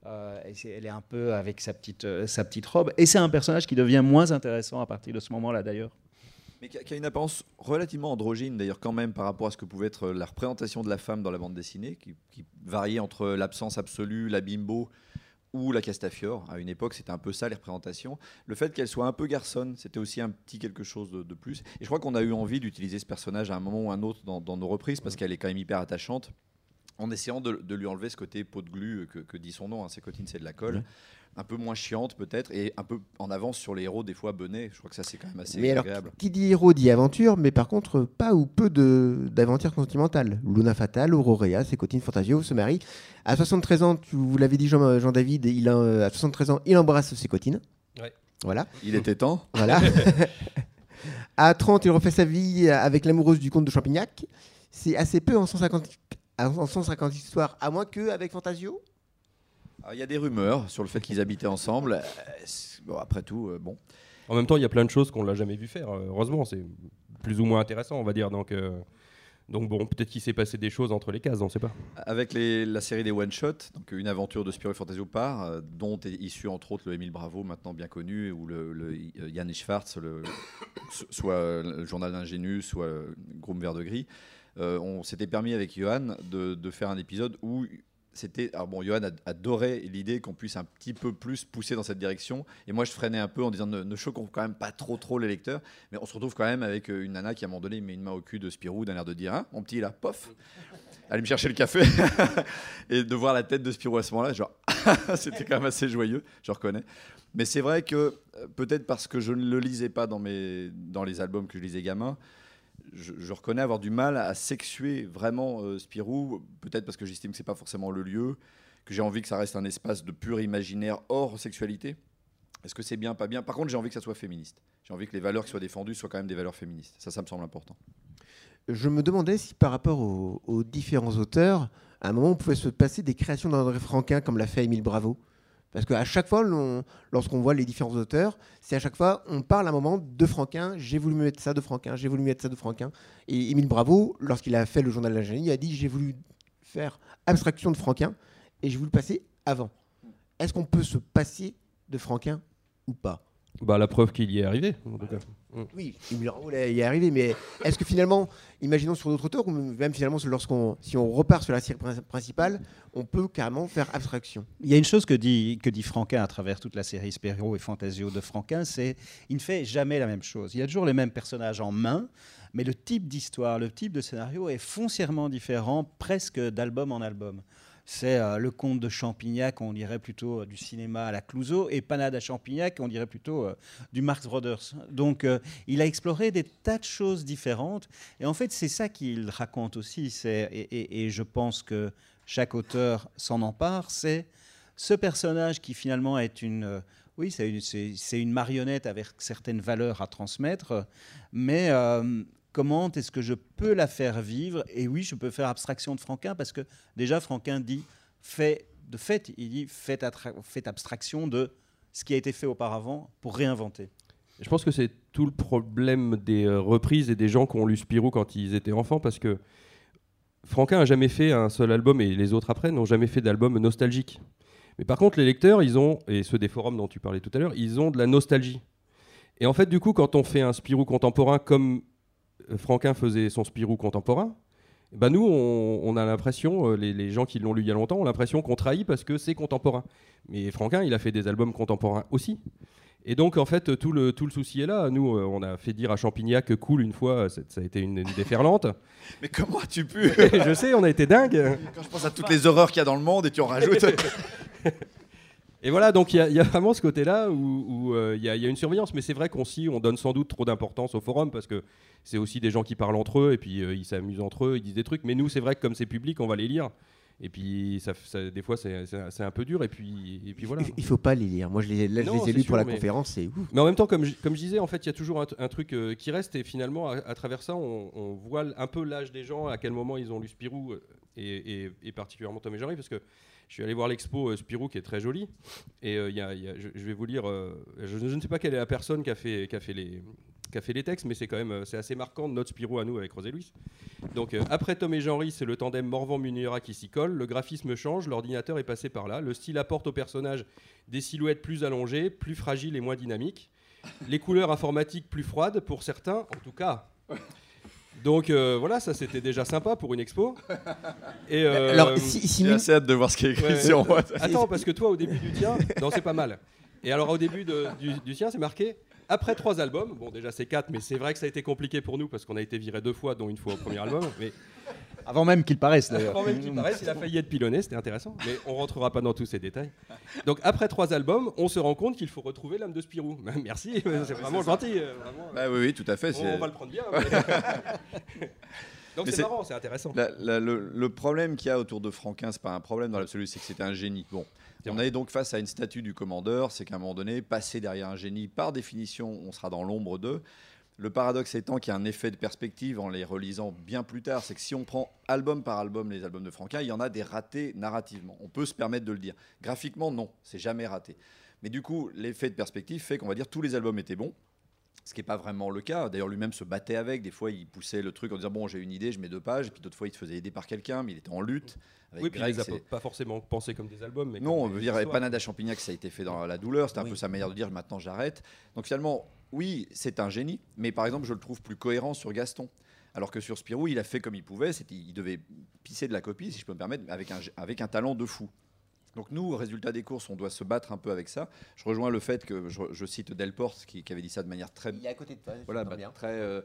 Euh, elle est un peu avec sa petite, euh, sa petite robe. Et c'est un personnage qui devient moins intéressant à partir de ce moment-là, d'ailleurs. Mais qui a, qui a une apparence relativement androgyne d'ailleurs quand même par rapport à ce que pouvait être la représentation de la femme dans la bande dessinée, qui, qui variait entre l'absence absolue, la bimbo ou la Castafiore. À une époque, c'était un peu ça les représentations. Le fait qu'elle soit un peu garçonne, c'était aussi un petit quelque chose de, de plus. Et je crois qu'on a eu envie d'utiliser ce personnage à un moment ou un autre dans, dans nos reprises parce qu'elle est quand même hyper attachante. En essayant de, de lui enlever ce côté peau de glu que, que dit son nom, hein, ses cotines c'est de la colle. Un peu moins chiante peut-être, et un peu en avance sur les héros, des fois Benet. Je crois que ça c'est quand même assez mais alors, qui dit héros dit aventure, mais par contre, pas ou peu de- d'aventures sentimentales. Luna Fatale, Aurorea, ses cotines Fantasio se marient. À 73 ans, tu, vous l'avez dit, Jean- Jean-David, il a, euh, à 73 ans, il embrasse ses cotines. Ouais. Voilà. Il était temps. Voilà. à 30, il refait sa vie avec l'amoureuse du comte de Champignac. C'est assez peu en 150, en 150 histoires, à moins que avec Fantasio. Alors, Il y a des rumeurs sur le fait qu'ils habitaient ensemble. Euh, bon, après tout, euh, bon. En même temps, il y a plein de choses qu'on l'a jamais vu faire. euh, Heureusement, c'est plus ou moins intéressant, on va dire. Donc, euh, donc bon, peut-être qu'il s'est passé des choses entre les cases, on ne sait pas. Avec les- la série des one shot, donc une aventure de Spirou Fantasio part, euh, dont est issu entre autres le Émile Bravo, maintenant bien connu, ou le, le euh, Yann Schwartz, le, soit le journal d'ingénu, soit Groom Vert de Gris. Euh, on s'était permis avec Johan de, de faire un épisode où c'était. Alors bon, Johan ad- adorait l'idée qu'on puisse un petit peu plus pousser dans cette direction. Et moi, je freinais un peu en disant ne, ne choquons quand même pas trop trop les lecteurs. Mais on se retrouve quand même avec euh, une nana qui à un moment donné met une main au cul de Spirou d'un air de dire Hein, mon petit là, pof Allez me chercher le café et de voir la tête de Spirou à ce moment-là, genre c'était quand même assez joyeux, je reconnais. Mais c'est vrai que euh, peut-être parce que je ne le lisais pas dans, mes, dans les albums que je lisais gamin, je, reconnais avoir du mal à sexuer vraiment euh, Spirou, peut-être parce que j'estime que c'est pas forcément le lieu, que j'ai envie que ça reste un espace de pur imaginaire hors sexualité. Est-ce que c'est bien, pas bien? Par contre, j'ai envie que ça soit féministe. J'ai envie que les valeurs qui soient défendues soient quand même des valeurs féministes. Ça, ça me semble important. Je me demandais si par rapport aux, aux différents auteurs, à un moment, on pouvait se passer des créations d'André Franquin comme l'a fait Émile Bravo. Parce qu'à chaque fois, lorsqu'on voit les différents auteurs, c'est à chaque fois, on parle à un moment de Franquin, j'ai voulu mettre ça de Franquin, j'ai voulu mettre ça de Franquin. Et Émile Bravo, lorsqu'il a fait le journal de l'ingénie, a dit j'ai voulu faire abstraction de Franquin et j'ai voulu passer avant. Est-ce qu'on peut se passer de Franquin ou pas? Bah, la preuve qu'il y est arrivé. Oui, il y est arrivé, mais est-ce que finalement, imaginons sur d'autres auteurs, ou même finalement lorsqu'on, si on repart sur la série principale, on peut carrément faire abstraction? Il y a une chose que dit, que dit Franquin à travers toute la série Spéro et Fantasio de Franquin, c'est il ne fait jamais la même chose. Il y a toujours les mêmes personnages en main, mais le type d'histoire, le type de scénario est foncièrement différent presque d'album en album c'est euh, le conte de Champignac, on dirait plutôt euh, du cinéma à la Clouseau, et Panade à Champignac, on dirait plutôt euh, du Marx Brothers. Donc il a exploré des tas de choses différentes, et en fait c'est ça qu'il raconte aussi, et, je pense que chaque auteur s'en empare, c'est ce personnage qui finalement est une... oui, c'est une, marionnette avec certaines valeurs à transmettre, mais comment est-ce que je peux la faire vivre? Et oui, je peux faire abstraction de Franquin parce que déjà Franquin dit fait de fait, il dit faites, abstraction de ce qui a été fait auparavant pour réinventer. Je pense que c'est tout le problème des euh, reprises et des gens qui ont lu Spirou quand ils étaient enfants parce que Franquin a jamais fait un seul album et les autres après n'ont jamais fait d'album nostalgique. Mais par contre, les lecteurs, ils ont, et ceux des forums dont tu parlais tout à l'heure, ils ont de la nostalgie. Et en fait, du coup, quand on fait un Spirou contemporain comme Franquin faisait son Spirou contemporain, bah nous, on, a l'impression, euh, les, gens qui l'ont lu il y a longtemps ont l'impression qu'on trahit parce que c'est contemporain. Mais Franquin, il a fait des albums contemporains aussi. Et donc, en fait, tout le, tout le souci est là. Nous, euh, on a fait dire à Champignac que cool une fois, ça a été une, déferlante. Mais comment as-tu pu Je sais, on a été dingue. Quand je pense à toutes les horreurs qu'il y a dans le monde et tu en rajoutes. Et voilà, donc il y, a vraiment ce côté-là où euh, il y, a une surveillance, mais c'est vrai qu'on on donne sans doute trop d'importance au forum parce que c'est aussi des gens qui parlent entre eux et puis euh, ils s'amusent entre eux, ils disent des trucs. Mais nous, c'est vrai que comme c'est public, on va les lire. Et puis, ça, des fois, c'est un peu dur. Et puis, et puis voilà. Il faut pas les lire. Moi, je les, là, je les ai lus pour la conférence. C'est Mais en même temps, comme je, comme je disais, en fait, il y a toujours un, truc euh, qui reste. Et finalement, à, travers ça, on, voit un peu l'âge des gens, à quel moment ils ont lu Spirou, et, et particulièrement Tom et Jerry, parce que je suis allé voir l'expo euh, Spirou qui est très jolie. Et euh, y a, je, vais vous lire. Euh, je, ne sais pas quelle est la personne qui a fait, qui a fait, les, qui a fait les textes, mais c'est quand même c'est assez marquant de notre Spirou à nous avec Rosé Louis. Donc après Tom et Jean-Ry, c'est le tandem Morvan-Munira qui s'y colle. Le graphisme change, l'ordinateur est passé par là. Le style apporte au personnage des silhouettes plus allongées, plus fragiles et moins dynamiques. Les couleurs informatiques plus froides pour certains, en tout cas. Donc euh, voilà, ça c'était déjà sympa pour une expo. Et, euh, Alors, si, si J'ai assez hâte de voir ce qui est écrit sur moi. Attends, parce que toi, au début du tien, non, c'est pas mal. Et alors, au début de, du, du tien, c'est marqué après trois albums. Bon, déjà, c'est quatre, mais c'est vrai que ça a été compliqué pour nous parce qu'on a été viré deux fois, dont une fois au premier album. Mais avant même qu'il paraisse d'ailleurs. Avant même qu'il paraisse, il a failli être pilonné, c'était intéressant. Mais on rentrera pas dans tous ces détails. Donc après trois albums, on se rend compte qu'il faut retrouver l'âme de Spirou. Merci, c'est vraiment gentil. Euh, bah oui, oui, tout à fait. On, va le prendre bien. Donc c'est marrant, c'est intéressant. le, problème qu'il y a autour de Franquin, c'est pas un problème dans l'absolu, c'est que c'était un génie. Bon, on est donc face à une statue du commandeur, c'est qu'à un moment donné, passer derrière un génie, par définition, on sera dans l'ombre d'eux. Le paradoxe étant qu'il y a un effet de perspective en les relisant bien plus tard, c'est que si on prend album par album les albums de Franquin, il y en a des ratés narrativement. On peut se permettre de le dire. Graphiquement, non, c'est jamais raté. Mais du coup, l'effet de perspective fait qu'on va dire tous les albums étaient bons, ce qui n'est pas vraiment le cas. D'ailleurs, lui-même se battait avec. Des fois, il poussait le truc en disant Bon, j'ai une idée, je mets deux pages. Et puis d'autres fois, il se faisait aider par quelqu'un, mais il était en lutte. Avec oui, Greg, il pas forcément pensé comme des albums. Mais non, on veut dire Panada Champignac, ça a été fait dans la douleur. C'était un peu sa manière de dire Maintenant, j'arrête. Donc finalement, oui, c'est un génie, mais par exemple, je le trouve plus cohérent sur Gaston. Alors que sur Spirou, il a fait comme il pouvait, il devait pisser de la copie, si je peux me permettre, avec un, avec un talent de fou. Donc nous, au résultat des courses, on doit se battre un peu avec ça. Je rejoins le fait que je, cite Delporte qui, qui, avait dit ça de manière très, il est à côté de toi, voilà, bah, très, euh,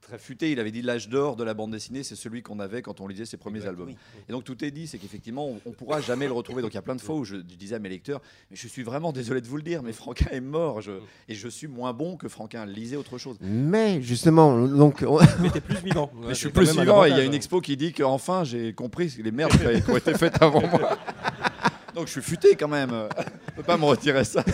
très futé. Il avait dit l'âge d'or de la bande dessinée, c'est celui qu'on avait quand on lisait ses premiers albums. Et donc tout est dit, c'est qu'effectivement, on, ne pourra jamais le retrouver. Donc il y a plein de fois où je, disais à mes lecteurs, mais je suis vraiment désolé de vous le dire, mais Franquin est mort, et je suis moins bon que Franquin. Lisez autre chose. Mais justement, donc. Mais t'es plus vivant. Mais je suis plus vivant. Et il y a une expo qui dit qu'enfin j'ai compris les merdes qui ont été faites avant moi. Donc je suis futé quand même. Je peux pas me retirer ça.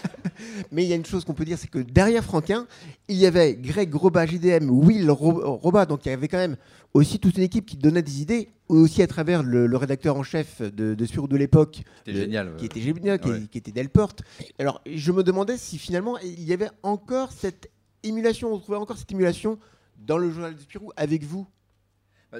Mais il y a une chose qu'on peut dire, c'est que derrière Franquin, il y avait Greg Roba, JDM, Will Roba, donc il y avait quand même aussi toute une équipe qui donnait des idées, aussi à travers le, rédacteur en chef de, de Spirou de l'époque, qui était génial, qui était génial, qui, était Delporte. Alors je me demandais si finalement il y avait encore cette émulation, on trouvait encore cette émulation dans le journal de Spirou avec vous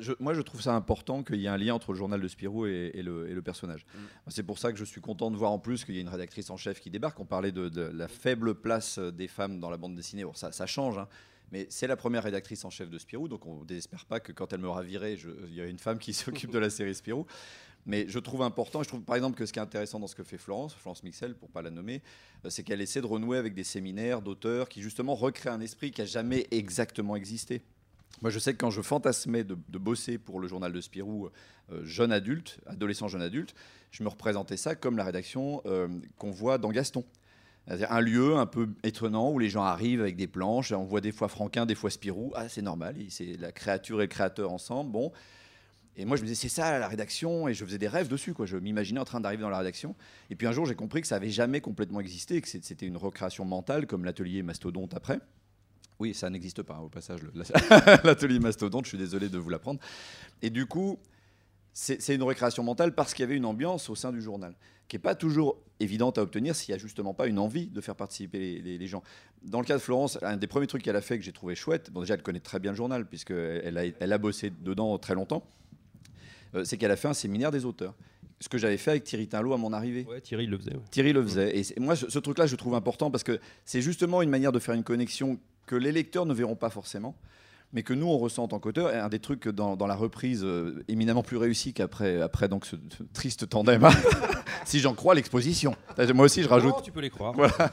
je- moi, je trouve ça important qu'il y ait un lien entre le journal de Spirou et, et le, et le personnage. Mm. C'est pour ça que je suis content de voir en plus qu'il y a une rédactrice en chef qui débarque. On parlait de, de la faible place euh, des femmes dans la bande dessinée. Bon, ça, ça change, hein. mais c'est la première rédactrice en chef de Spirou, donc on ne désespère pas que quand elle m'aura viré, il y a une femme qui s'occupe de la série Spirou. Mais je trouve important, je trouve par exemple que ce qui est intéressant dans ce que fait Florence, Florence Mixel pour pas la nommer, euh, c'est qu'elle essaie de renouer avec des séminaires d'auteurs qui justement recréent un esprit qui a jamais exactement existé. Moi, je sais que quand je fantasmais de, bosser pour le journal de Spirou, euh, jeune adulte, adolescent jeune adulte, je me représentais ça comme la rédaction euh, qu'on voit dans Gaston. C'est-à-dire un lieu un peu étonnant où les gens arrivent avec des planches, on voit des fois Franquin, des fois Spirou. Ah, c'est normal, c'est la créature et le créateur ensemble. Bon. Et moi, je me disais, c'est ça la rédaction, et je faisais des rêves dessus. Quoi. Je m'imaginais en train d'arriver dans la rédaction. Et puis un jour, j'ai compris que ça avait jamais complètement existé, que c'était une recréation mentale, comme l'atelier Mastodonte après. Oui, ça n'existe pas, hein, au passage, l'atelier Mastodonte, je suis désolé de vous l'apprendre. Et du coup, c'est une récréation mentale parce qu'il y avait une ambiance au sein du journal, qui n'est pas toujours évidente à obtenir s'il n'y a justement pas une envie de faire participer les, les- les gens. Dans le cas de Florence, un des premiers trucs qu'elle a fait que j'ai trouvé chouette, bon déjà elle connaît très bien le journal, puisqu'elle a, elle a bossé dedans très longtemps, euh, c'est qu'elle a fait un séminaire des auteurs. Ce que j'avais fait avec Thierry Tinlot à mon arrivée. Ouais, Thierry le faisait. ouais. Thierry le faisait. Et moi, ce, ce truc-là, je trouve important parce que c'est justement une manière de faire une connexion que les lecteurs ne verront pas forcément, mais que nous, on ressent en tant qu'auteur. Et un des trucs dans, dans la reprise euh, éminemment plus réussi qu'après après donc ce, triste tandem, si j'en crois l'exposition. Moi aussi, je rajoute. Non, tu peux les croire. Voilà.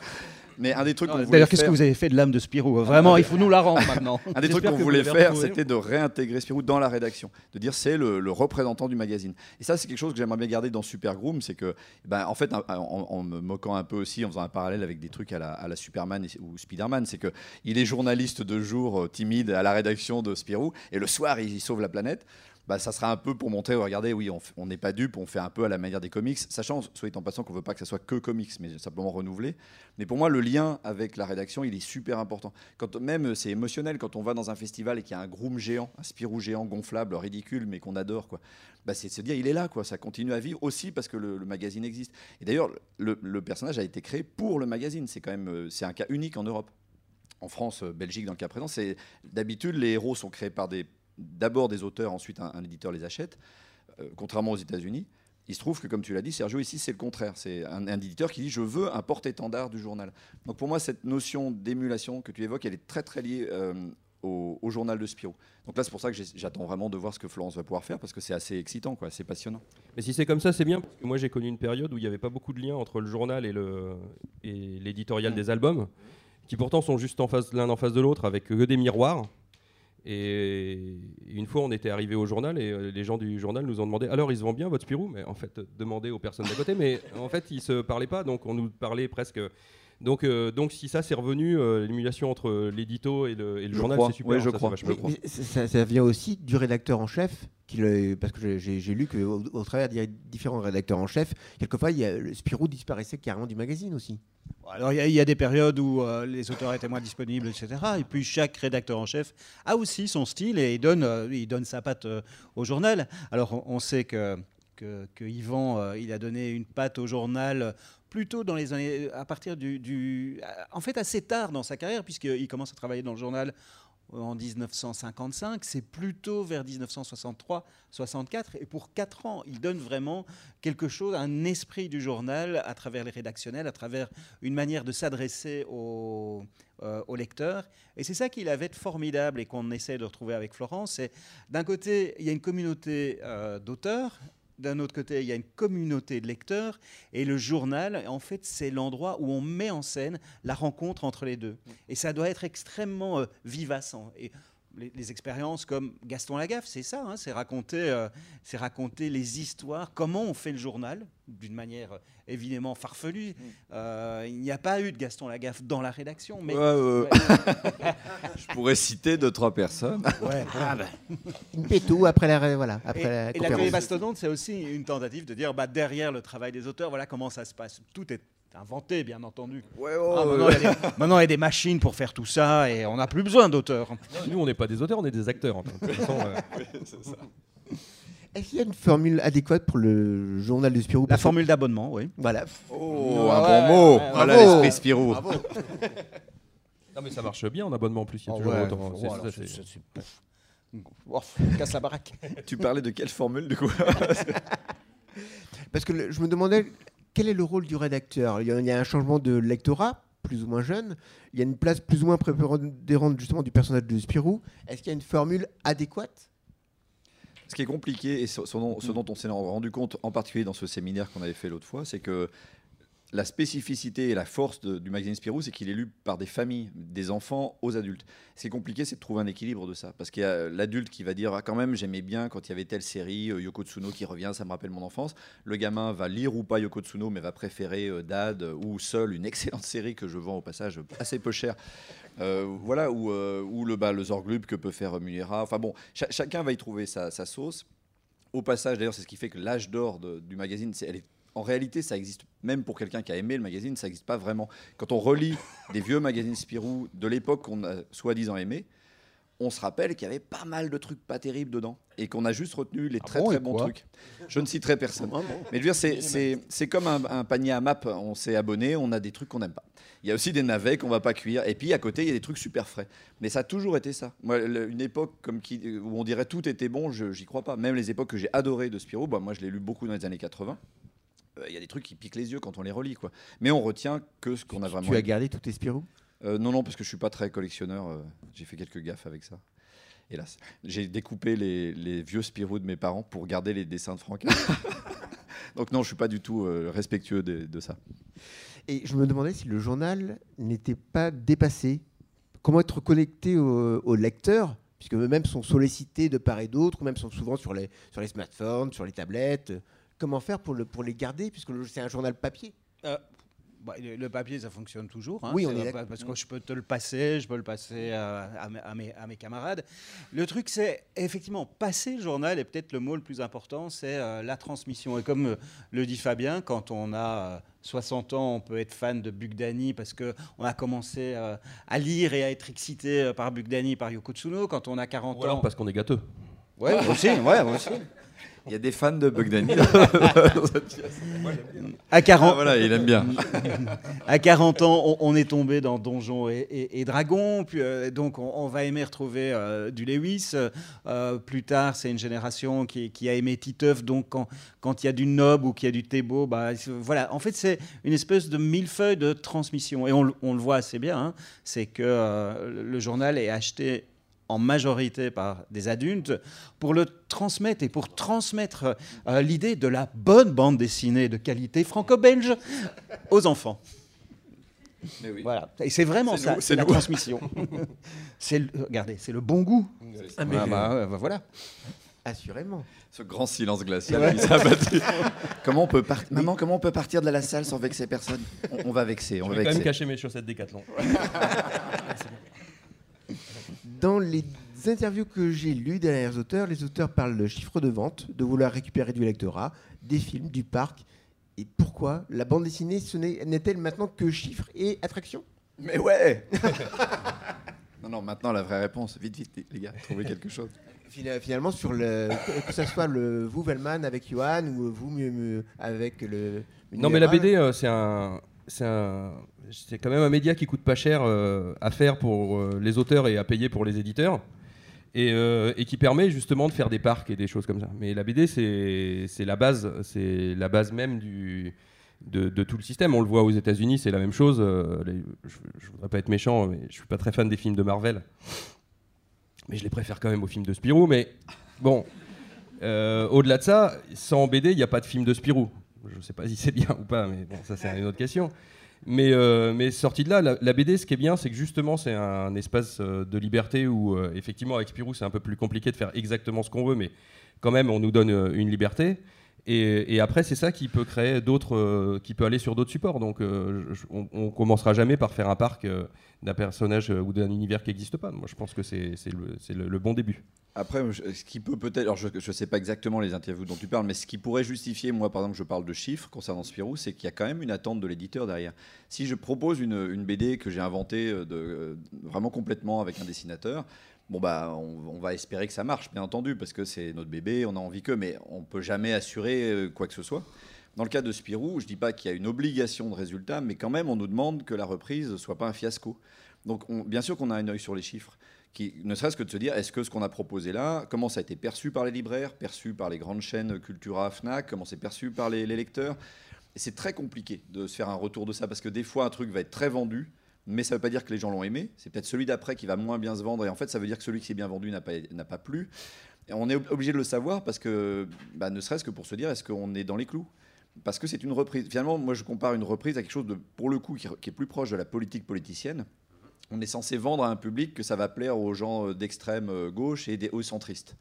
Mais un des trucs qu'on voulait D'ailleurs, qu'est-ce faire- que vous avez fait de l'âme de Spirou Vraiment, il faut nous la rendre maintenant. un des trucs qu'on voulait faire, c'était de réintégrer Spirou dans la rédaction, de dire c'est le, le représentant du magazine. Et ça, c'est quelque chose que j'aimerais bien garder dans Super Groom, c'est que, ben, en fait, en, en- en me moquant un peu aussi, en faisant un parallèle avec des trucs à la, à la Superman et- ou Spider-Man, c'est que il est journaliste de jour, euh, timide, à la rédaction de Spirou, et le soir, il, il sauve la planète. Bah, ça sera un peu pour montrer, regardez, oui, on n'est pas dupe, on fait un peu à la manière des comics, sachant, soit en passant, qu'on veut pas que ça soit que comics, mais simplement renouvelé. Mais pour moi, le lien avec la rédaction, il est super important. Quand même, c'est émotionnel quand on va dans un festival et qu'il y a un groom géant, un Spirou géant gonflable, ridicule, mais qu'on adore, quoi. Bah, c'est de se dire, il est là, quoi. Ça continue à vivre aussi parce que le, le magazine existe. Et d'ailleurs, le, le personnage a été créé pour le magazine. C'est quand même, euh, c'est un cas unique en Europe. En France, euh, Belgique, dans le cas présent, c'est d'habitude les héros sont créés par des, d'abord des auteurs, ensuite un, un éditeur les achète, euh, contrairement aux États-Unis. Il se trouve que, comme tu l'as dit, Sergio, ici, c'est le contraire. C'est un, un éditeur qui dit Je veux un porte-étendard du journal. Donc, pour moi, cette notion d'émulation que tu évoques, elle est très, très liée euh, au, au journal de Spirou. Donc là, c'est pour ça que j'attends vraiment de voir ce que Florence va pouvoir faire, parce que c'est assez excitant, quoi. C'est passionnant. Mais si c'est comme ça, c'est bien. Parce que moi, j'ai connu une période où il n'y avait pas beaucoup de liens entre le journal et l'éditorial Mm. des albums, qui pourtant sont juste en face l'un en face de l'autre, avec que des miroirs. Et une fois, on était arrivé au journal et euh, les gens du journal nous ont demandé alors ils se bien votre Spirou? Mais en fait, euh, demandez aux personnes d'à côté. Mais en fait, ils se parlaient pas, donc on nous parlait presque. Donc, euh, donc si ça c'est revenu, euh, l'émulation entre l'édito et le, et le Je journal, c'est super. Ouais, je ça, c'est crois. vachement Mais- bien. mais ça, ça vient aussi du rédacteur en chef, qui le- parce que j'ai- lu qu'au au travers des différents rédacteurs en chef, quelquefois, il y a, le Spirou disparaissait carrément du magazine aussi. Alors il y, a- il y a des périodes où euh, les auteurs étaient moins disponibles, etc. Et puis chaque rédacteur en chef a aussi son style et il donne, euh, il donne sa patte euh, au journal. Alors on, on sait que, que, que Yvan, euh, il a donné une patte au journal euh, plutôt dans les années, à partir du, du- en fait assez tard dans sa carrière puisqu'il commence à travailler dans le journal en 1955, c'est plutôt vers 1963-64, et pour quatre ans, il donne vraiment quelque chose, un esprit du journal à travers les rédactionnels, à travers une manière de s'adresser aux, euh, lecteurs. Et c'est ça qu'il avait de formidable et qu'on essaie de retrouver avec Florence. C'est d'un côté, il y a une communauté euh, d'auteurs. D'un autre côté, il y a une communauté de lecteurs et le journal, en fait, c'est l'endroit où on met en scène la rencontre entre les deux. Et ça doit être extrêmement euh, vivaçant. Et les, les expériences comme Gaston Lagaffe, c'est ça, hein, c'est raconter, euh, c'est raconter les histoires, comment on fait le journal, d'une manière euh, évidemment farfelue. Euh, il n'y a pas eu de Gaston Lagaffe dans la rédaction, mais Ouais, ouais, Je pourrais citer deux, trois personnes. ouais, ah ben. Une pétou après la, voilà, après Et, la et l'atelier mastodonte, c'est aussi une tentative de dire bah, derrière le travail des auteurs, voilà comment ça se passe. Tout est inventé, bien entendu. Ouais, Ah, ouais, maintenant, ouais. il y a des, maintenant, il y a des machines pour faire tout ça et on n'a plus besoin d'auteurs. Nous, on n'est pas des auteurs, on est des acteurs. De toute façon, euh, Est-ce qu'il y a une formule adéquate pour le journal de Spirou? La formule d'abonnement, oui. Voilà. Oh, un ouais, bon mot. ouais, voilà bravo. l'esprit Spirou. Non, mais ça marche bien en abonnement en plus. Il y a Oh, toujours ouais, autant. faut- c'est- voilà, ça, c'est- c'est- c'est- c'est- Oh, casse la baraque. Tu parlais de quelle formule du coup? Parce que le- je me demandais quel est le rôle du rédacteur? Il y a, un changement de lectorat, plus ou moins jeune. Il y a une place plus ou moins prépondérante justement du personnage de Spirou. Est-ce qu'il y a une formule adéquate? Ce qui est compliqué et ce dont on s'est rendu compte, en particulier dans ce séminaire qu'on avait fait l'autre fois, c'est que la spécificité et la force du magazine Spirou, c'est qu'il est lu par des familles, des enfants aux adultes. Ce qui est compliqué, c'est de trouver un équilibre de ça. Parce qu'il y a l'adulte qui va dire Ah, quand même, j'aimais bien quand il y avait telle série, euh, Yoko Tsuno qui revient, ça me rappelle mon enfance. Le gamin va lire ou pas Yoko Tsuno, mais va préférer euh, Dad ou Seul, une excellente série que je vends au passage assez peu cher. Euh, voilà, ou, le, bah, le Zorglub que peut faire Mulera. Enfin bon, cha- chacun va y trouver sa, sa sauce. Au passage, d'ailleurs, c'est ce qui fait que l'âge d'or du magazine, elle est, en réalité, ça existe même pour quelqu'un qui a aimé le magazine, ça n'existe pas vraiment. Quand on relit des vieux magazines Spirou de l'époque qu'on a soi-disant aimé, on se rappelle qu'il y avait pas mal de trucs pas terribles dedans et qu'on a juste retenu les Ah très bon, très bons trucs. Je ne citerai personne. Mais je veux dire, c'est- c'est c'est comme un, un panier à map. On s'est abonné, on a des trucs qu'on n'aime pas. Il y a aussi des navets qu'on va pas cuire. Et puis à côté, il y a des trucs super frais. Mais ça a toujours été ça. Moi, le- une époque comme qui, où on dirait tout était bon, je j'y crois pas. Même les époques que j'ai adorées de Spirou, bah, moi je l'ai lu beaucoup dans les années 80. Euh, Il y a des trucs qui piquent les yeux quand on les relit. Quoi. Mais on retient que ce qu'on a vraiment Tu as gardé tous tes Spirou? Euh, non, non, parce que je suis pas très collectionneur. euh, j'ai fait quelques gaffes avec ça. Hélas. J'ai découpé les, les vieux Spirou de mes parents pour garder les dessins de Franck. Donc non, je suis pas du tout euh, respectueux de, de ça. Et je me demandais si le journal n'était pas dépassé. Comment être connecté au, au lecteur? Puisque eux-mêmes sont sollicités de part et d'autre, ou même sont souvent sur les, sur les smartphones, sur les tablettes. Comment faire pour, le, pour les garder Puisque c'est un journal papier. Bah, le papier, ça fonctionne toujours. hein. Oui, on est d'accord. Parce que je peux te le passer, je peux le passer euh, à, mes- à mes, à mes camarades. Le truc, c'est effectivement passer le journal, et peut-être le mot le plus important, c'est euh, la transmission. Et comme euh, le dit Fabien, quand on a euh, 60 ans, on peut être fan de Bugdani parce qu'on a commencé euh, à lire et à être excité euh, par Bugdani, par Yoko Tsuno. Quand on a 40 Ou alors ans. parce qu'on est gâteux. Ouais, moi aussi, ouais, moi aussi. Il y a des fans de Bugdani. À 40, Ah, voilà, il aime bien. À 40 ans, on, on est tombé dans Donjons et, et- et Dragons, puis euh, donc on, on va aimer retrouver euh, du Lewis. Euh, plus tard, c'est une génération qui, qui a aimé Titeuf, donc quand quand il y a du Nob ou qu'il y a du Thébault, bah, c'est- voilà. En fait, c'est une espèce de millefeuille de transmission, et on, le- on le voit assez bien. hein. c'est que euh, le journal est acheté en majorité par des adultes, pour le transmettre et pour transmettre euh, l'idée de la bonne bande dessinée de qualité franco-belge aux enfants. Mais oui. Voilà. Et c'est vraiment C'est ça, c'est la nous. transmission. c'est le- regardez, c'est le bon goût. Ah, mais Ah bah, ouais, bah, voilà. Assurément. Ce grand silence glacial qui s'est abattu. comment on peut par- Maman, comment on peut partir de la salle sans vexer personne? On, on va vexer, on Je va vais quand même cacher mes chaussettes Décathlon. Dans les interviews que j'ai lues derrière les auteurs, les auteurs parlent de chiffre de vente, de vouloir récupérer du lectorat, des films, du parc. Et pourquoi la bande dessinée ce n'est- n'est-elle maintenant que chiffres et attractions Mais ouais Non, non, maintenant la vraie réponse. Vite, vite, les gars, trouvez quelque chose. Fina- Finalement, sur le, que ce soit le, vous, Velman, avec Johan, ou vous, mieux, mieux, avec le. Non, mais la. BD, euh, c'est un, c'est un, c'est quand même un média qui coûte pas cher euh, à faire pour euh, les auteurs et à payer pour les éditeurs. Et, euh, et qui permet justement de faire des parcs et des choses comme ça. Mais la BD, c'est la base, c'est la base même de, tout le système. On le voit aux États-Unis, c'est la même chose. je, je voudrais pas être méchant, mais je suis pas très fan des films de Marvel. Mais je les préfère quand même aux films de Spirou. Mais bon, au-delà de ça, sans BD, il n'y a pas de film de Spirou. Je ne sais pas si c'est bien ou pas, mais ça c'est une autre question. Mais, euh, mais sorti de là, la, la BD, ce qui est bien, c'est que justement, c'est un espace euh, de liberté où, euh, effectivement, avec Spirou, c'est un peu plus compliqué de faire exactement ce qu'on veut, mais quand même, on nous donne une liberté. Et, après, c'est ça qui peut créer d'autres, euh, qui peut aller sur d'autres supports. Donc, euh, on, on commencera jamais par faire un parc euh, d'un personnage ou d'un univers qui n'existe pas. Moi, je pense que c'est le, bon début. Après, ce qui peut peut-être, alors je ne sais pas exactement les interviews dont tu parles, mais ce qui pourrait justifier, moi par exemple, je parle de chiffres concernant Spirou, c'est qu'il y a quand même une attente de l'éditeur derrière. Si je propose une, BD que j'ai inventée vraiment complètement avec un dessinateur, bon bah on, va espérer que ça marche, bien entendu, parce que c'est notre bébé, on a envie que, mais on peut jamais assurer euh, quoi que ce soit. Dans le cas de Spirou, je dis pas qu'il y a une obligation de résultat, mais quand même on nous demande que la reprise soit pas un fiasco. Donc on- bien sûr qu'on a un œil sur les chiffres qui, ne serait-ce que de se dire, est-ce que ce qu'on a proposé là, comment ça a été perçu par les libraires, perçu par les grandes chaînes Cultura, Fnac, comment c'est perçu par les, les lecteurs? C'est très compliqué de se faire un retour de ça, parce que des fois, un truc va être très vendu, mais ça ne veut pas dire que les gens l'ont aimé. C'est peut-être celui d'après qui va moins bien se vendre, et en fait, ça veut dire que celui qui est bien vendu n'a pas, pas plu. Et on est obligé de le savoir, parce que, bah, ne serait-ce que pour se dire, est-ce qu'on est dans les clous? Parce que c'est une reprise. Finalement, moi, je compare une reprise à quelque chose de, pour le coup, qui, est plus proche de la politique politicienne on est censé vendre à un public que ça va plaire aux gens euh, d'extrême euh, gauche et des hauts centristes.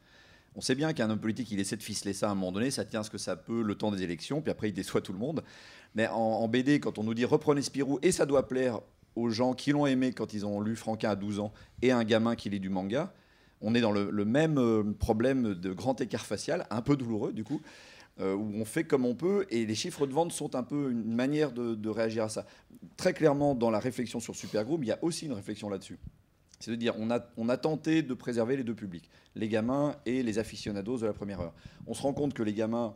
On sait bien qu'un homme politique, il essaie de ficeler ça à un moment donné, ça tient ce que ça peut le temps des élections, puis après il déçoit tout le monde. Mais en, BD, quand on nous dit reprenez Spirou, et ça doit plaire aux gens qui l'ont aimé quand ils ont lu Franquin à 12 ans, et un gamin qui lit du manga, on est dans le, même euh, problème de grand écart facial, un peu douloureux du coup. Euh, où on fait comme on peut, et les chiffres de vente sont un peu une manière de, réagir à ça. Très clairement, dans la réflexion sur Supergroup, il y a aussi une réflexion là-dessus. C'est de dire, on a, on a tenté de préserver les deux publics, les gamins et les aficionados de la première heure. On se rend compte que les gamins,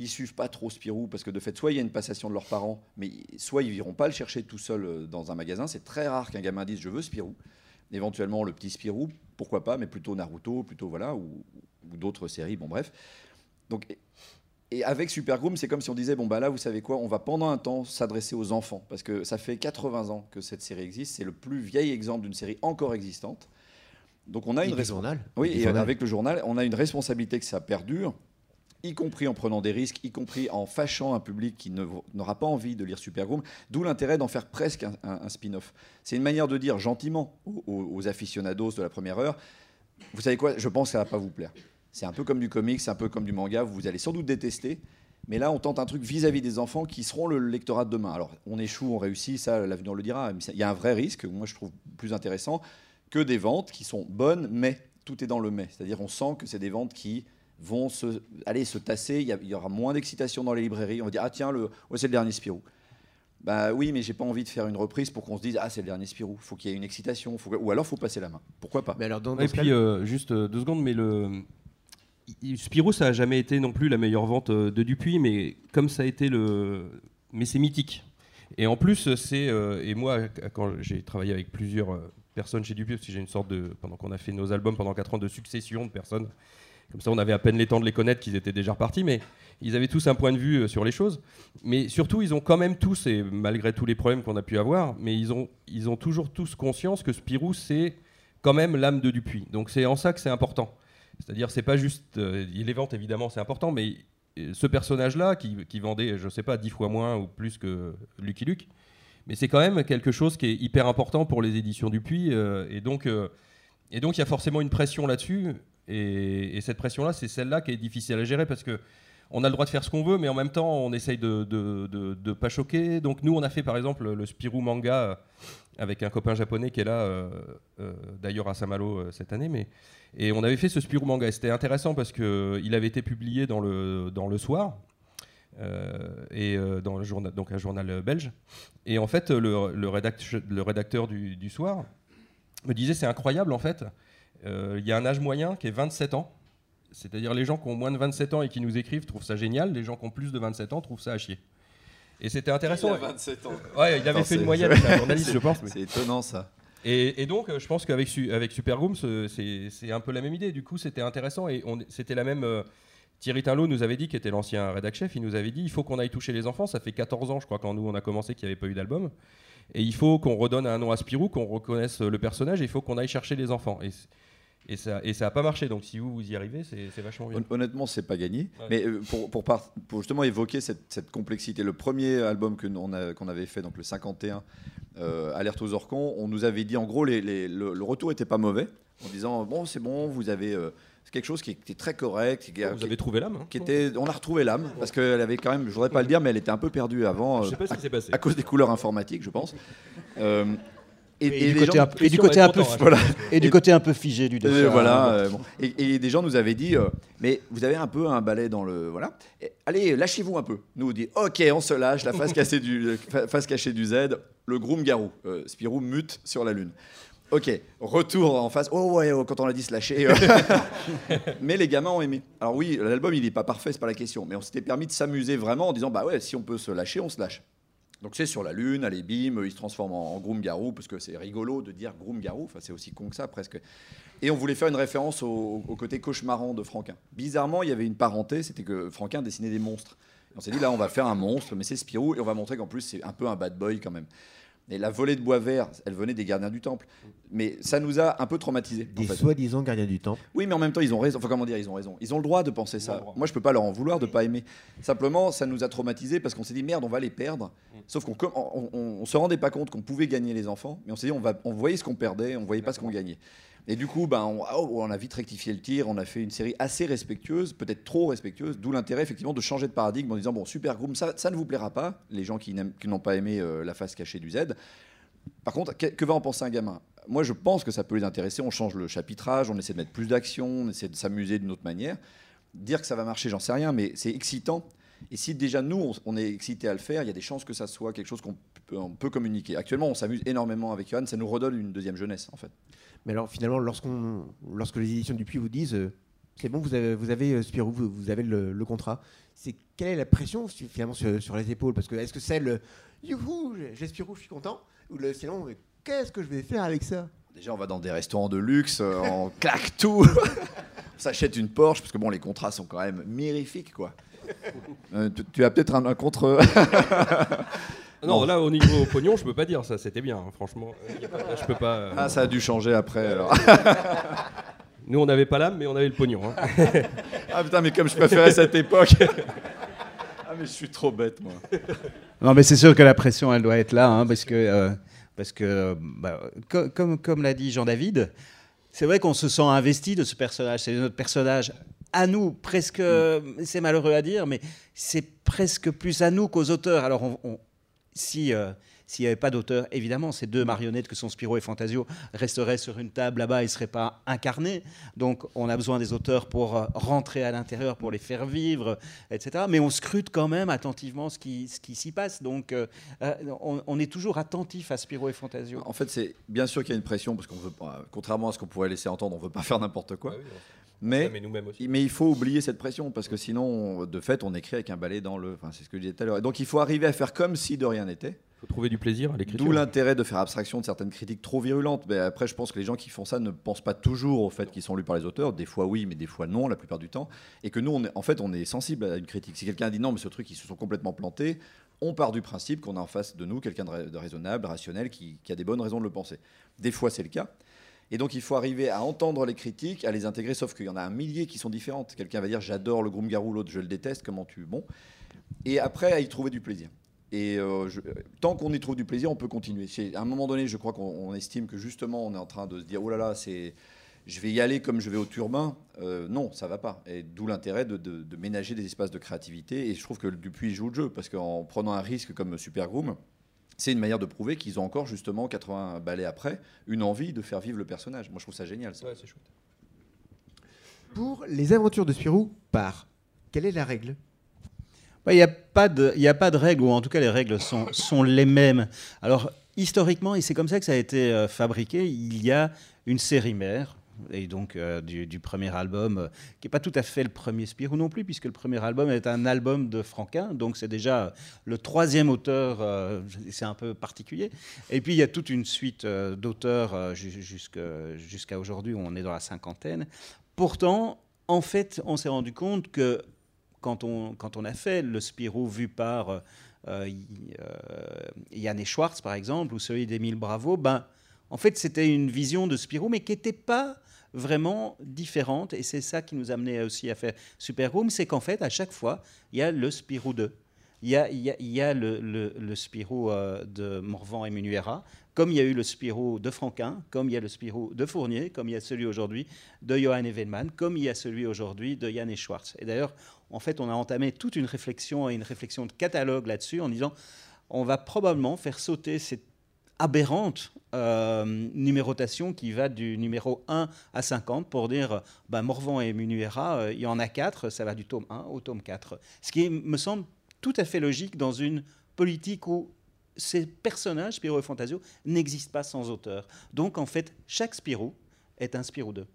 ils suivent pas trop Spirou parce que de fait, soit il y a une passation de leurs parents, mais soit ils iront pas le chercher tout seul euh, dans un magasin. C'est très rare qu'un gamin dise je veux Spirou. Éventuellement le petit Spirou, pourquoi pas, mais plutôt Naruto, plutôt voilà, ou, ou d'autres séries. Bon bref. Donc et avec Supergroom, c'est comme si on disait bon bah là, vous savez quoi, on va pendant un temps s'adresser aux enfants parce que ça fait 80 ans que cette série existe. C'est le plus vieil exemple d'une série encore existante. Donc on a une journal. Oui, et avec le journal, on a une responsabilité que ça perdure, y compris en prenant des risques, y compris en fâchant un public qui n'aura pas envie de lire Supergroom. D'où l'intérêt d'en faire presque un, spin-off. C'est une manière de dire gentiment aux, aficionados de la première heure. Vous savez quoi? Je pense que ça va pas vous plaire. C'est un peu comme du comics, c'est un peu comme du manga, vous allez sans doute détester. Mais là, on tente un truc vis-à-vis des enfants qui seront le lectorat de demain. Alors, on échoue, on réussit, ça, l'avenir le dira. Il y a un vrai risque, moi je trouve plus intéressant, que des ventes qui sont bonnes, mais tout est dans le mais. C'est-à-dire, on sent que c'est des ventes qui vont se, aller se tasser. Il y, aura moins d'excitation dans les librairies. On va dire, ah tiens, le, c'est le dernier Spirou. Bah oui, mais j'ai pas envie de faire une reprise pour qu'on se dise ah c'est le dernier Spirou. Faut qu'il y ait une excitation, ou alors faut passer la main. Pourquoi pas mais alors Et puis euh, juste euh, deux secondes, mais le Spirou, ça n'a jamais été non plus la meilleure vente euh, de Dupuis, mais comme ça a été le. Mais c'est mythique. Et en plus, c'est. Euh, et moi, quand j'ai travaillé avec plusieurs personnes chez Dupuis, parce que j'ai une sorte de. Pendant qu'on a fait nos albums pendant 4 ans de succession de personnes, comme ça on avait à peine les temps de les connaître qu'ils étaient déjà repartis, mais ils avaient tous un point de vue sur les choses. Mais surtout, ils ont quand même tous, et malgré tous les problèmes qu'on a pu avoir, mais ils ont, ils ont toujours tous conscience que Spirou, c'est quand même l'âme de Dupuis. Donc c'est en ça que c'est important. C'est-à-dire, c'est pas juste. Euh, les ventes, évidemment, c'est important, mais euh, ce personnage-là, qui, vendait, je sais pas, dix fois moins ou plus que Lucky Luke, mais c'est quand même quelque chose qui est hyper important pour les éditions Dupuis. Euh, et donc, et donc, il y a forcément une pression là-dessus. Et, cette pression-là, c'est celle-là qui est difficile à gérer parce que on a le droit de faire ce qu'on veut, mais en même temps, on essaye de ne pas choquer. Donc, nous, on a fait par exemple le Spirou manga avec un copain japonais qui est là, d'ailleurs à Saint-Malo cette année. Mais et on avait fait ce Spirou manga. C'était intéressant parce qu'il euh, avait été publié dans le, dans le soir. Euh, et euh, dans le journal, donc un journal belge. Et en fait, le, le, rédacteur, du, soir me disait c'est incroyable en fait. Il y a un âge moyen qui est 27 ans. C'est-à-dire les gens qui ont moins de 27 ans et qui nous écrivent trouvent ça génial. Les gens qui ont plus de 27 ans trouvent ça à chier. Et c'était intéressant. Il a 27 ans. Ouais, il avait fait une moyenne, journaliste, je pense. C'est étonnant ça. Et, donc, euh, je pense qu'avec avec Supergroom, c'est un peu la même idée. Du coup, c'était intéressant et c'était la même. Euh, Thierry Tinlot nous avait dit, qui était l'ancien rédac chef, il nous avait dit il faut qu'on aille toucher les enfants. Ça fait 14 ans, je crois, quand nous on a commencé, qu'il n'y avait pas eu d'album. Et il faut qu'on redonne un nom à Spirou, qu'on reconnaisse le personnage, et il faut qu'on aille chercher les enfants. Et, et ça et ça n'a pas marché. Donc si vous, vous y arrivez, c'est vachement bien. Honnêtement, c'est pas gagné. Mais euh, pour, justement évoquer cette, cette, complexité, le premier album qu'on avait fait, donc le 51, euh, Alerte aux Orcons, on nous avait dit en gros les, le, retour était pas mauvais, en disant bon c'est bon, vous avez euh, quelque chose qui était très correct. Qui, vous avez trouvé l'âme hein. qui était, On a retrouvé l'âme, parce qu'elle avait quand même, je voudrais pas le dire, mais elle était un peu perdue avant, je sais pas ce qui s'est passé. à cause des couleurs informatiques, je pense. Et, du, côté un, peu, et du côté un peu voilà. et du côté un peu figé du dessin. voilà, euh, et, des gens nous avaient dit euh, mais vous avez un peu un balai dans le voilà. allez, lâchez-vous un peu. Nous on dit OK, on se lâche, la face cachée du face cachée du Z, le groom garou, euh, Spirou mute sur la lune. Ok, retour en face. Oh ouais, oh, quand on a dit se lâcher. mais les gamins ont aimé. Alors oui, l'album il n'est pas parfait, c'est pas la question, mais on s'était permis de s'amuser vraiment en disant bah ouais, si on peut se lâcher, on se lâche. Donc c'est sur la Lune, à l'ébime, il se transforme en, Groom-Garou, parce que c'est rigolo de dire Groom-Garou, enfin c'est aussi con que ça presque. Et on voulait faire une référence au, côté cauchemarant de Franquin. Bizarrement, il y avait une parenté, c'était que Franquin dessinait des monstres. on s'est dit, là, on va faire un monstre, mais c'est Spirou, et on va montrer qu'en plus, c'est un peu un bad boy quand même. Et la volée de bois vert, elle venait des gardiens du temple. Mais ça nous a un peu traumatisés. Des soi-disant gardiens du temple. Oui, mais en même temps, ils ont raison. Enfin, comment dire, ils ont raison. Ils ont le droit de penser ça. Moi, je peux pas leur en vouloir de pas aimer. Simplement, ça nous a traumatisés parce qu'on s'est dit merde, on va les perdre. Mm. Sauf qu'on on, se rendait pas compte qu'on pouvait gagner les enfants, mais on s'est dit on va, on voyait ce qu'on perdait, on voyait pas ce qu'on gagnait. Et du coup, ben, oh, on, a vite rectifié le tir, on a fait une série assez respectueuse, peut-être trop respectueuse, d'où l'intérêt effectivement de changer de paradigme en disant bon, Super Groom, ça, ne vous plaira pas, les gens qui n'ont pas aimé euh, la face cachée du Z. Par contre, que, va en penser un gamin? Moi, je pense que ça peut les intéresser. On change le chapitrage, on essaie de mettre plus d'action, on essaie de s'amuser d'une autre manière. Dire que ça va marcher, j'en sais rien, mais c'est excitant. Et si déjà nous, on, est excité à le faire, il y a des chances que ça soit quelque chose qu'on peut, communiquer. Actuellement, on s'amuse énormément avec Johan, ça nous redonne une deuxième jeunesse, en fait. Mais alors, finalement, lorsqu'on, lorsque les éditions du Puy vous disent euh, c'est bon, vous avez, vous avez euh, Spirou, vous, avez le, contrat, c'est quelle est la pression finalement sur, les épaules? Parce que est-ce que c'est le youhou, j'ai Spirou, je suis content? Ou le sinon, qu'est-ce que je vais faire avec ça? Déjà, on va dans des restaurants de luxe, euh, on claque tout, on s'achète une Porsche, parce que bon, les contrats sont quand même mirifiques, quoi. tu, as peut-être un, contre. Non, là, au niveau pognon, je peux pas dire ça. C'était bien, hein, franchement. je peux pas. Euh, ah, ça a dû changer après. Alors. Nous, on n'avait pas l'âme, mais on avait le pognon. Hein. ah putain, mais comme je préférais cette époque. ah, mais je suis trop bête, moi. Non, mais c'est sûr que la pression, elle doit être là, hein, parce que, euh, parce que bah, comme, comme l'a dit Jean-David, c'est vrai qu'on se sent investi de ce personnage. C'est notre personnage à nous, presque, c'est malheureux à dire, mais c'est presque plus à nous qu'aux auteurs. Alors, on, si euh, s'il n'y avait pas d'auteur, évidemment, ces deux marionnettes que sont Spiro et Fantasio resteraient sur une table là-bas et ne seraient pas incarnées. Donc, on a besoin des auteurs pour euh, rentrer à l'intérieur, pour les faire vivre, etc. Mais on scrute quand même attentivement ce qui, ce qui s'y passe. Donc, euh, on, est toujours attentif à Spiro et Fantasio. En fait, c'est bien sûr qu'il y a une pression, parce qu'on veut pas, contrairement à ce qu'on pourrait laisser entendre, on ne veut pas faire n'importe quoi. Ah mais, mais, il faut oublier cette pression parce que sinon, de fait, on écrit avec un balai dans le. Enfin, c'est ce que je disais tout à l'heure. Donc il faut arriver à faire comme si de rien n'était. Il faut trouver du plaisir à l'écriture. D'où l'intérêt de faire abstraction de certaines critiques trop virulentes. Mais après, je pense que les gens qui font ça ne pensent pas toujours au fait qu'ils sont lus par les auteurs. Des fois oui, mais des fois non, la plupart du temps. Et que nous, on est, en fait, on est sensible à une critique. Si quelqu'un dit non, mais ce truc, ils se sont complètement plantés, on part du principe qu'on a en face de nous quelqu'un de, raisonnable, rationnel, qui, qui a des bonnes raisons de le penser. Des fois, c'est le cas. Et donc, il faut arriver à entendre les critiques, à les intégrer, sauf qu'il y en a un millier qui sont différentes. Quelqu'un va dire j'adore le Groom-Garou, l'autre je le déteste, comment tu. Bon. Et après, à y trouver du plaisir. Et euh, tant qu'on y trouve du plaisir, on peut continuer. À un moment donné, je crois qu'on estime que justement, on est en train de se dire oh là là, c'est. Je vais y aller comme je vais au turbin. Euh, non, ça va pas. Et d'où l'intérêt de, de, ménager des espaces de créativité. Et je trouve que Dupuis joue le jeu parce qu'en prenant un risque comme Super Groom, c'est une manière de prouver qu'ils ont encore, justement, 80 balais après, une envie de faire vivre le personnage. Moi, je trouve ça génial. Ça. c'est chouette. Pour les aventures de Spirou, par, quelle est la règle? Il n'y a, pas de, a pas de règle, ou en tout cas les règles sont, sont les mêmes. Alors historiquement, et c'est comme ça que ça a été euh, fabriqué, il y a une série mère, et donc euh, du, premier album, euh, qui n'est pas tout à fait le premier Spirou non plus, puisque le premier album est un album de Franquin, donc c'est déjà le troisième auteur, euh, c'est un peu particulier. Et puis il y a toute une suite d'auteurs jusqu'à aujourd'hui, où on est dans la cinquantaine. Pourtant, en fait, on s'est rendu compte que quand on, quand on a fait le Spirou vu par Yann et Schwartz, par exemple, ou celui d'Émile Bravo, ben, en fait, c'était une vision de Spirou, mais qui n'était pas vraiment différente. Et c'est ça qui nous a amené aussi à faire Super Room, c'est qu'en fait, à chaque fois, il y a le Spirou 2. Il y a, le, Spirou euh, de Morvan et Menuera, comme il y a eu le Spirou de Franquin, comme il y a le Spirou de Fournier, comme il y a celui aujourd'hui de Johan Evelman, comme il y a celui aujourd'hui de Yann et Schwartz. Et d'ailleurs, en fait, on a entamé toute une réflexion et une réflexion de catalogue là-dessus en disant on va probablement faire sauter cette aberrante euh, numérotation qui va du numéro 1 à 50 pour dire ben, Morvan et Munuera, euh, il y en a 4, ça va du tome 1 au tome 4. Ce qui me semble tout à fait logique dans une politique où ces personnages, Spirou et Fantasio, n'existent pas sans auteur. Donc en fait, chaque Spirou est un Spirou 2.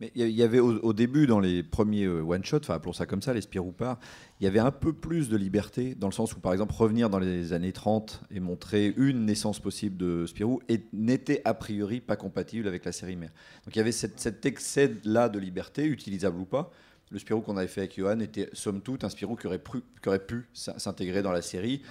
Mais il y avait au, début, dans les premiers euh, one-shots, enfin appelons ça comme ça, les Spirou part, il y avait un peu plus de liberté, dans le sens où, par exemple, revenir dans les années 30 et montrer une naissance possible de Spirou n'était a priori pas compatible avec la série mère. Donc il y avait cet excès-là de liberté, utilisable ou pas. Le Spirou qu'on avait fait avec Johan était, somme toute, un Spirou qui aurait pu s'intégrer dans la série.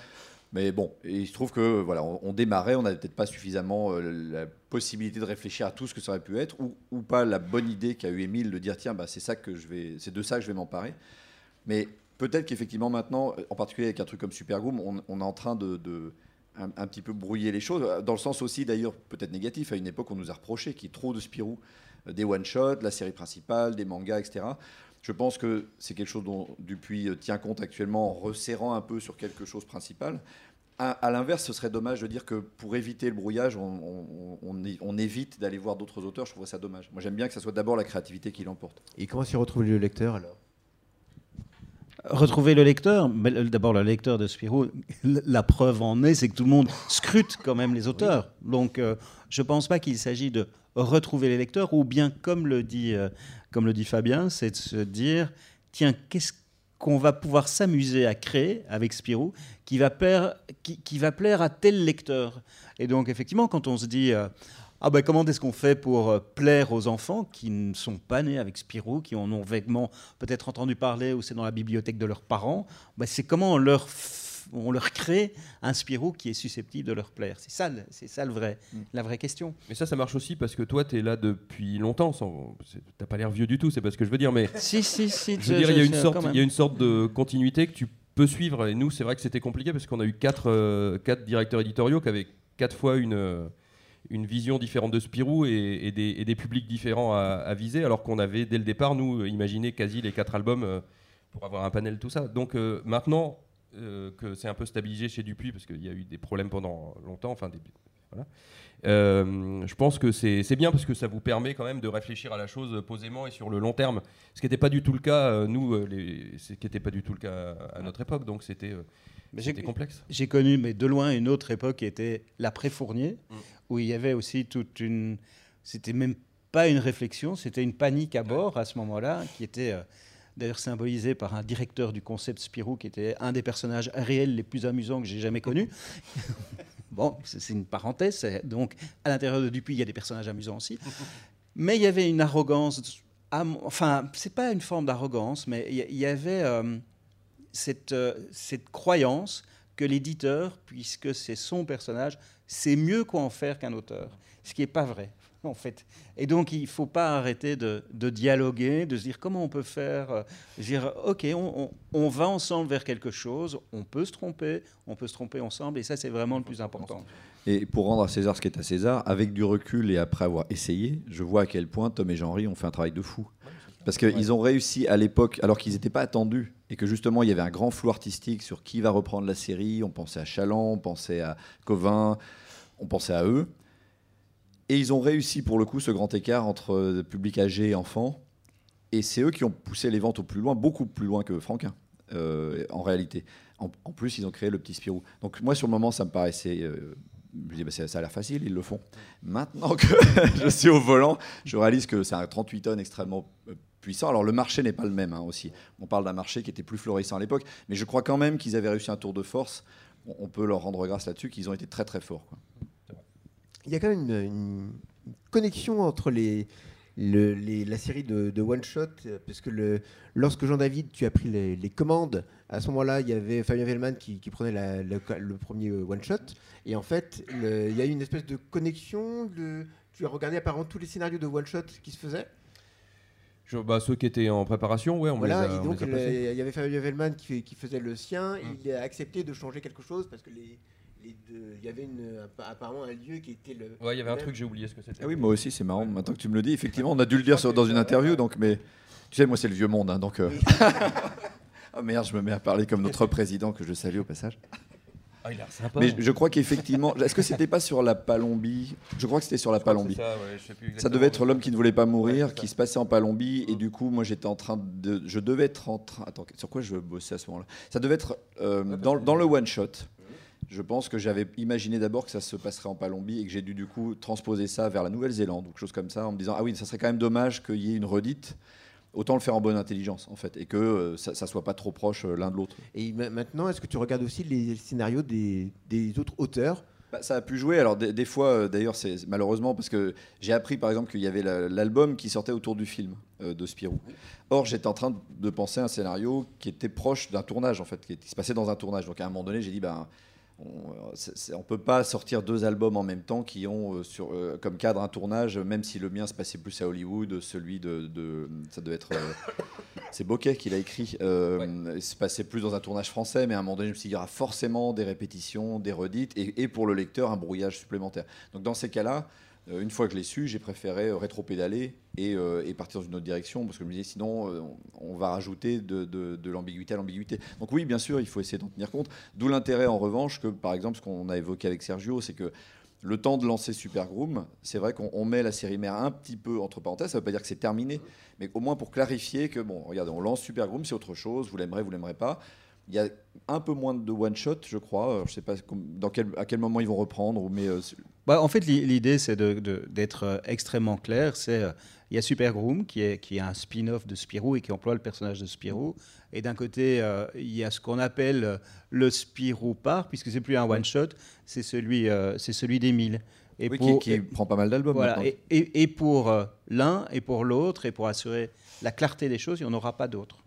Mais bon, il se trouve que voilà, on, démarrait, on n'avait peut-être pas suffisamment euh, la possibilité de réfléchir à tout ce que ça aurait pu être, ou, pas la bonne idée qu'a eu Émile de dire tiens, bah, c'est ça que je c'est de ça que je vais m'emparer. Mais peut-être qu'effectivement maintenant, en particulier avec un truc comme Supergoom, on, on est en train de, un, petit peu brouiller les choses, dans le sens aussi d'ailleurs peut-être négatif. À une époque, on nous a reproché qu'il y ait trop de Spirou, euh, des one-shots, la série principale, des mangas, etc. Je pense que c'est quelque chose dont Dupuis euh, tient compte actuellement en resserrant un peu sur quelque chose principal. À, l'inverse, ce serait dommage de dire que pour éviter le brouillage, on, évite d'aller voir d'autres auteurs. Je trouverais ça dommage. Moi, j'aime bien que ce soit d'abord la créativité qui l'emporte. Et comment s'y retrouve le lecteur alors? Retrouver le lecteur, d'abord le lecteur de Spirou, la preuve en est, c'est que tout le monde scrute quand même les auteurs. Donc euh, je ne pense pas qu'il s'agit de retrouver les lecteurs, ou bien comme le dit euh, comme le dit Fabien, c'est de se dire, tiens, qu'est-ce qu'on va pouvoir s'amuser à créer avec Spirou qui va, plaire, qui, va plaire à tel lecteur. Et donc, effectivement, quand on se dit, euh, ah ben, comment est-ce qu'on fait pour euh, plaire aux enfants qui ne sont pas nés avec Spirou, qui en ont vaguement peut-être entendu parler ou c'est dans la bibliothèque de leurs parents, ben, c'est comment on leur on leur crée un Spirou qui est susceptible de leur plaire. C'est ça, c'est ça le vrai, mm. la vraie question. Mais ça, ça marche aussi parce que toi, tu es là depuis longtemps. Sans... T'as pas l'air vieux du tout, c'est pas ce que je veux dire. Mais si, si, si. Je veux dire, il y, a une sorte, y a une sorte de continuité que tu peux suivre. Et nous, c'est vrai que c'était compliqué parce qu'on a eu quatre, euh, quatre directeurs éditoriaux qui avaient quatre fois une. Euh, une vision différente de Spirou et, des, publics différents à, viser, alors qu'on avait dès le départ, nous, imaginé quasi les quatre albums euh, pour avoir un panel, tout ça. Donc maintenant, euh, que c'est un peu stabilisé chez Dupuis parce qu'il y a eu des problèmes pendant longtemps. Enfin, voilà. Euh, je pense que c'est bien parce que ça vous permet quand même de réfléchir à la chose posément et sur le long terme, ce qui n'était pas du tout le cas euh, nous, les, ce qui n'était pas du tout le cas à notre époque, donc c'était complexe. J'ai connu, mais de loin, une autre époque qui était l'après-Fournier, mm. où il y avait aussi toute une, c'était même pas une réflexion, c'était une panique à bord à ce moment-là, qui était d'ailleurs symbolisé par un directeur du concept Spirou, qui était un des personnages réels les plus amusants que j'ai jamais connus. bon, c'est une parenthèse. Donc, à l'intérieur de Dupuis, il y a des personnages amusants aussi. Mais il y avait une arrogance. Enfin, c'est pas une forme d'arrogance, mais il y avait euh, cette, euh, cette croyance que l'éditeur, puisque c'est son personnage, sait mieux quoi en faire qu'un auteur. Ce qui n'est pas vrai Et donc, il ne faut pas arrêter de, dialoguer, de se dire comment on peut faire. Euh, dire, OK, on, va ensemble vers quelque chose, on peut se tromper, on peut se tromper ensemble, et ça, c'est vraiment le plus important. Et pour rendre à César ce qui est à César, avec du recul et après avoir essayé, je vois à quel point Tom et Jean-Ry ont fait un travail de fou. Parce qu'ils ont réussi à l'époque, alors qu'ils n'étaient pas attendus, et que justement il y avait un grand flou artistique sur qui va reprendre la série. On pensait à Chaland, on pensait à Covin, on pensait à eux. Et ils ont réussi pour le coup ce grand écart entre euh, public âgé et enfant. Et c'est eux qui ont poussé les ventes au plus loin, beaucoup plus loin que Franquin, euh, en réalité. En, plus, ils ont créé le petit Spirou. Donc moi, sur le moment, ça me paraissait... Euh, je dis, bah, ça a l'air facile, ils le font. Maintenant que je suis au volant, je réalise que c'est un 38 tonnes extrêmement puissant. Alors le marché n'est pas le même hein, aussi. On parle d'un marché qui était plus florissant à l'époque, mais je crois quand même qu'ils avaient réussi un tour de force. On peut leur rendre grâce là-dessus, qu'ils ont été très très forts. Il y a quand même une, connexion entre les, la série de, One Shot, parce que le, lorsque Jean-David, tu as pris les, commandes, à ce moment-là, il y avait Fabien Vellman qui, prenait le, premier One Shot, et en fait, il y a eu une espèce de connexion. tu as regardé apparemment tous les scénarios de One Shot qui se faisaient bah, ceux qui étaient en préparation, ouais, on voilà, les a, donc il y avait Fabien Vellman qui, qui, faisait le sien, hum. il a accepté de changer quelque chose parce que les, il y avait une, apparemment un lieu qui était le. Ouais, il y avait un truc, j'ai oublié ce que c'était. Ah oui, moi aussi, c'est marrant. Maintenant que tu me le dis, effectivement, on a dû le dire dans une interview, donc, mais tu sais, moi, c'est le vieux monde, hein, donc. Euh... oh merde, je me mets à parler comme notre président que je salue au passage. Ah, il a sympa. Mais je crois qu'effectivement, est-ce que c'était pas sur la Palombie? Je crois que c'était sur la Palombie. Ça, ouais, ça, devait être l'homme qui ne voulait pas mourir, qui se passait en Palombie, et du coup, moi, j'étais en train de, je devais être en train. Attends, sur quoi je bossais à ce moment-là? Ça devait être euh, dans, dans, le one shot je pense que j'avais imaginé d'abord que ça se passerait en Palombie et que j'ai dû du coup transposer ça vers la Nouvelle-Zélande ou quelque chose comme ça en me disant ah oui ça serait quand même dommage qu'il y ait une redite autant le faire en bonne intelligence en fait et que euh, ça, ne soit pas trop proche euh, l'un de l'autre. Et maintenant est-ce que tu regardes aussi les scénarios des, autres auteurs? Bah, ça a pu jouer. Alors des, fois, euh, d'ailleurs, c'est malheureusement parce que j'ai appris par exemple qu'il y avait l'album qui sortait autour du film de Spirou. Or, j'étais en train de penser à un scénario qui était proche d'un tournage en fait, qui, se passait dans un tournage. Donc à un moment donné, j'ai dit ben on ne peut pas sortir deux albums en même temps qui ont euh, sur, euh, comme cadre un tournage, même si le mien se passait plus à Hollywood, celui de, ça devait être, euh, c'est Bokeh qui l'a écrit, il se passait plus dans un tournage français, mais à un moment donné, je me suis dit, il y aura forcément des répétitions, des redites, et pour le lecteur, un brouillage supplémentaire. Donc dans ces cas-là, une fois que je l'ai su, j'ai préféré euh, rétro-pédaler euh, et, partir dans une autre direction parce que je me disais sinon on va rajouter de, l'ambiguïté à l'ambiguïté. Donc oui, bien sûr, il faut essayer d'en tenir compte. D'où l'intérêt en revanche que par exemple ce qu'on a évoqué avec Sergio, c'est que le temps de lancer Super Groom, c'est vrai qu'on met la série mère un petit peu entre parenthèses. Ça ne veut pas dire que c'est terminé, mais au moins pour clarifier que bon, regardez, on lance Super Groom, c'est autre chose. Vous l'aimerez, vous l'aimerez pas. Il y a un peu moins de one shot, je crois. Je ne sais pas dans quel, à quel moment ils vont reprendre, mais bah, en fait, l'idée, c'est d'être euh, extrêmement clair. C'est euh, il y a Super Groom qui est, qui est un spin-off de Spirou et qui emploie le personnage de Spirou. Et d'un côté, euh, il y a ce qu'on appelle le Spirou Park, puisque c'est plus un one-shot, c'est celui, c'est celui d'Emile. Et qui, qui, prend pas mal d'albums. Voilà, et, et, pour l'un et pour l'autre, et pour assurer la clarté des choses, il n'y en aura pas d'autres.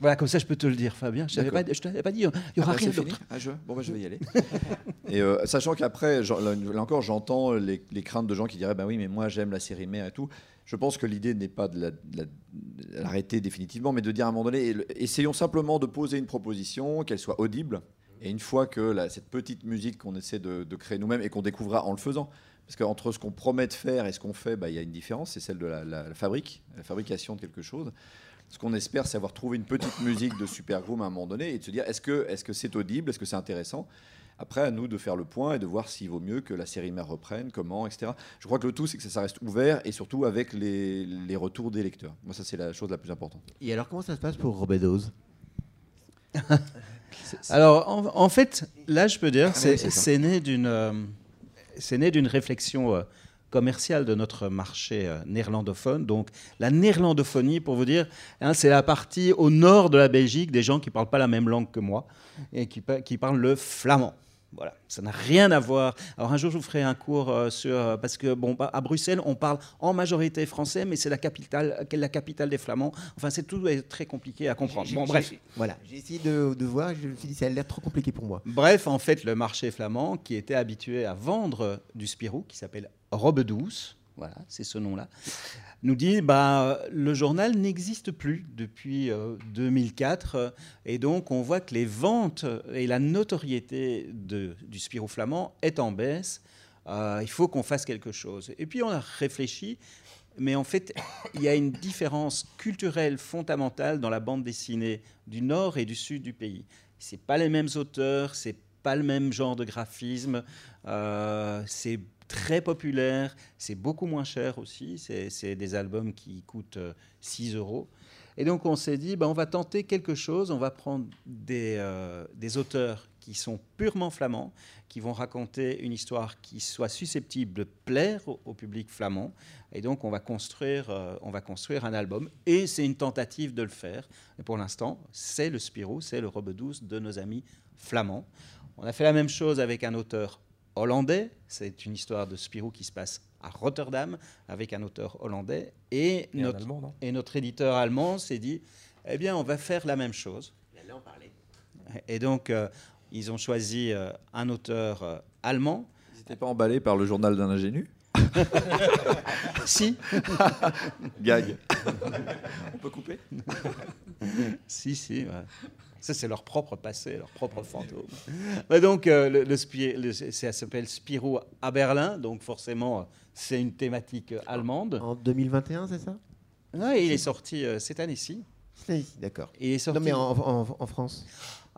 Voilà, comme ça, je peux te le dire, Fabien. Je ne t'avais pas dit, il n'y aura ah bah, rien d'autre. Ah, bon, bah, je vais y aller. et euh, sachant qu'après, là, encore, j'entends les, craintes de gens qui diraient, bah oui, mais moi, j'aime la série mère et tout. Je pense que l'idée n'est pas de l'arrêter définitivement, mais de dire à un moment donné, essayons simplement de poser une proposition, qu'elle soit audible. Et une fois que cette petite musique qu'on essaie de, créer nous-mêmes et qu'on découvrira en le faisant, parce qu'entre ce qu'on promet de faire et ce qu'on fait, bah, il y a une différence, c'est celle de la, la, fabrique, la fabrication de quelque chose. Ce qu'on espère, c'est avoir trouvé une petite musique de super groupe à un moment donné et de se dire est-ce que c'est -ce c'est audible, est-ce que c'est intéressant? Après, à nous de faire le point et de voir s'il vaut mieux que la série mère reprenne, comment, etc. Je crois que le tout, c'est que ça reste ouvert et surtout avec les, les retours des lecteurs. Moi, ça, c'est la chose la plus importante. Et alors, comment ça se passe pour Robedos Alors, en, fait, là, je peux dire, ah c'est né d'une euh, né d'une réflexion. Euh, commercial de notre marché euh, néerlandophone. Donc la néerlandophonie, pour vous dire, hein, c'est la partie au nord de la Belgique des gens qui ne parlent pas la même langue que moi et qui, qui parlent le flamand. Voilà, ça n'a rien à voir. Alors un jour, je vous ferai un cours euh, sur euh, parce que bon, bah, à Bruxelles, on parle en majorité français, mais c'est la capitale, la capitale des Flamands. Enfin, c'est tout est très compliqué à comprendre. Bon, bref, voilà. J'ai essayé de, de, voir, je me suis dit ça a l'air trop compliqué pour moi. Bref, en fait, le marché flamand, qui était habitué à vendre du Spirou, qui s'appelle Robe douce, voilà, c'est ce nom-là, nous dit bah, le journal n'existe plus depuis 2004 euh, et donc on voit que les ventes et la notoriété du Spirou flamand est en baisse. Euh, il faut qu'on fasse quelque chose. Et puis on a réfléchi, mais en fait il y a une différence culturelle fondamentale dans la bande dessinée du nord et du sud du pays. C'est pas les mêmes auteurs, c'est pas le même genre de graphisme, euh, c'est très populaire, c'est beaucoup moins cher aussi, c'est des albums qui coûtent 6 euh, euros. Et donc on s'est dit, ben, on va tenter quelque chose, on va prendre des, euh, des, auteurs qui sont purement flamands, qui vont raconter une histoire qui soit susceptible de plaire au, public flamand. Et donc on va construire, euh, on va construire un album. Et c'est une tentative de le faire. Et pour l'instant, c'est le Spirou, c'est le Robe douce de nos amis flamands. On a fait la même chose avec un auteur hollandais. C'est une histoire de Spirou qui se passe à Rotterdam avec un auteur hollandais. Et, notre, et notre, éditeur allemand s'est dit, eh bien, on va faire la même chose. Et donc, euh, ils ont choisi euh, un auteur euh, allemand. Ils n'étaient pas emballés par le journal d'un ingénu? Si. Gag. On peut couper? Si, si. Ça, c'est leur propre passé, leur propre fantôme. Mais donc, euh, le, ça s'appelle Spirou à Berlin, donc forcément, c'est une thématique allemande. En 2021, c'est ça? Oui, il est sorti euh, cette année-ci. d'accord. Il est sorti. Non, mais en, France?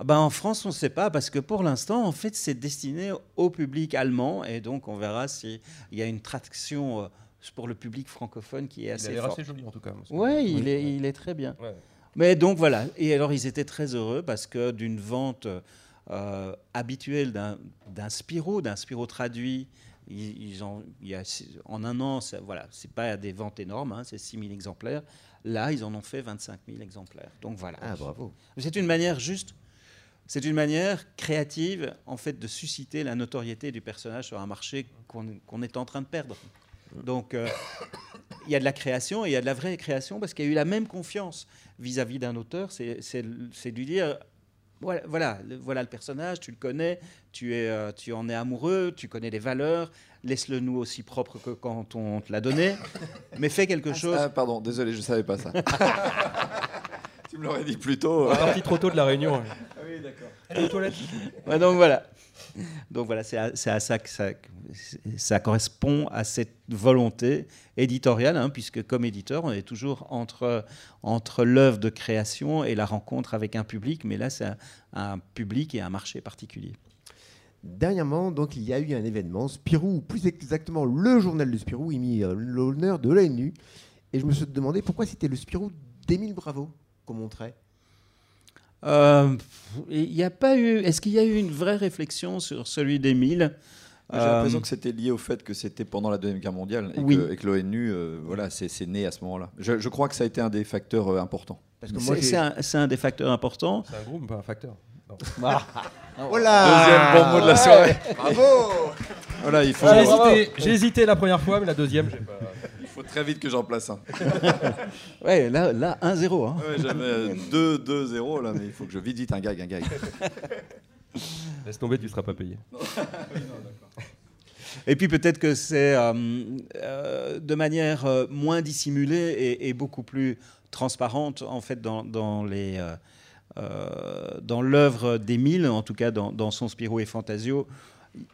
Ben, En France, on ne sait pas, parce que pour l'instant, en fait, c'est destiné au public allemand, et donc on verra s'il y a une traction euh, pour le public francophone qui est assez Il a l'air assez joli, en tout cas. Ouais, il, Est, il est très bien. Ouais. Mais donc voilà. Et alors ils étaient très heureux parce que d'une vente habituel d'un Spiro, d'un Spiro traduit. Ils, ont, il y a, en un an, ce voilà, c'est pas des ventes énormes, hein, c'est 6 000 exemplaires. Là, ils en ont fait 25 000 exemplaires. Donc voilà. Ah, bravo. C'est une manière juste c'est une manière créative, en fait, de susciter la notoriété du personnage sur un marché qu'on est en train de perdre. Donc, euh, il y a de la création et il y a de la vraie création parce qu'il y a eu la même confiance vis-à-vis d'un auteur. C'est de lui dire voilà, voilà, voilà, le personnage, tu le connais, tu, es, euh, tu en es amoureux, tu connais les valeurs, laisse-le nous aussi propre que quand on te l'a donné, mais fais quelque ah, chose. Ah, pardon, désolé, je ne savais pas ça. tu me l'aurais dit plus tôt. On est parti trop tôt de la réunion. donc voilà. Donc voilà, c'est à, ça que ça, correspond à cette volonté éditoriale, hein, puisque comme éditeur, on est toujours entre, entre l'œuvre de création et la rencontre avec un public, mais là, c'est un, public et un marché particulier. Dernièrement, donc, il y a eu un événement, Spirou, ou plus exactement le journal de Spirou, il euh, l'honneur de l'ONU, et je me suis demandé pourquoi c'était le Spirou d'Émile Bravo qu'on montrait. Euh, il n'y a pas eu. Est-ce qu'il y a eu une vraie réflexion sur celui d'Émile? J'ai l'impression euh, que c'était lié au fait que c'était pendant la Deuxième Guerre mondiale et que, l'ONU, euh, voilà, c'est né à ce moment-là. Je, crois que ça a été un des facteurs importants. C'est un, un, des facteurs importants. C'est un groupe, pas un facteur. Ah. Deuxième bon mot de la soirée. Bravo voilà, il faut... J'ai hésité, hésité, la première fois, mais la deuxième, j'ai pas faut très vite que j'en place un. ouais, là, là 1-0. Hein. Ouais, j'avais 2-2-0, là, mais il faut que je vite vite un gag, un gag. Laisse tomber, tu ne seras pas payé. Et puis peut-être que c'est euh, euh, de manière euh, moins dissimulée et, beaucoup plus transparente en fait dans, dans les dans l'œuvre d'Émile, en tout cas dans, dans, son Spirou et Fantasio,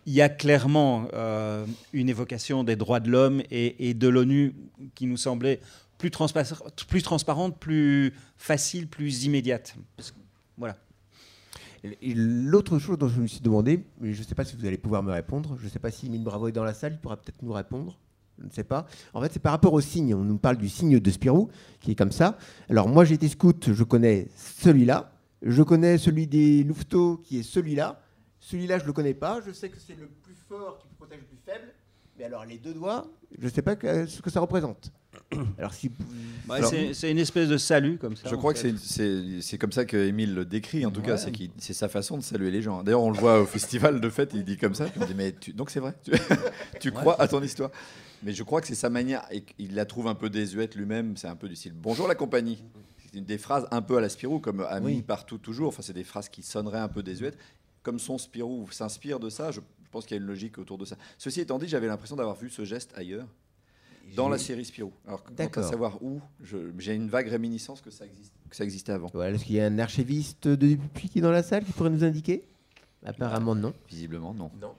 il y a clairement euh, une évocation des droits de l'homme et, de l'ONU qui nous semblait plus, transparente, plus facile, plus immédiate. voilà. L'autre chose dont je me suis demandé, je ne sais pas si vous allez pouvoir me répondre, je ne sais pas si Mine Bravo est dans la salle, il pourra peut-être nous répondre. Je ne sais pas. En fait, c'est par rapport au signe. On nous parle du signe de Spirou, qui est comme ça. Alors, moi, j'ai été scout, je connais celui-là. Je connais celui des Louveteaux, qui est celui-là. Celui-là, je ne le connais pas. Je sais que c'est le plus fort qui protège le plus faible. Mais alors, les deux doigts, je ne sais pas ce que ça représente. Alors, si... Bah, c'est une espèce de salut comme ça. Je crois que c'est comme ça que Émile le décrit. En tout cas, c'est sa façon de saluer les gens. D'ailleurs, on le voit au festival de fête, il dit comme ça. dit, mais donc c'est vrai, tu, crois à ton histoire. Mais je crois que c'est sa manière, et il la trouve un peu désuète lui-même. C'est un peu du style Bonjour la compagnie. C'est une des phrases un peu à la Spirou, comme ami partout, toujours. Enfin, c'est des phrases qui sonneraient un peu désuètes comme son Spirou s'inspire de ça, je pense qu'il y a une logique autour de ça. Ceci étant dit, j'avais l'impression d'avoir vu ce geste ailleurs, dans la série Spirou. Alors, quant à savoir où, j'ai une vague réminiscence que ça, existe, que ça existait avant. Est-ce qu'il y a un archiviste depuis qui est dans la salle qui pourrait nous indiquer? Apparemment non. Visiblement non. Non.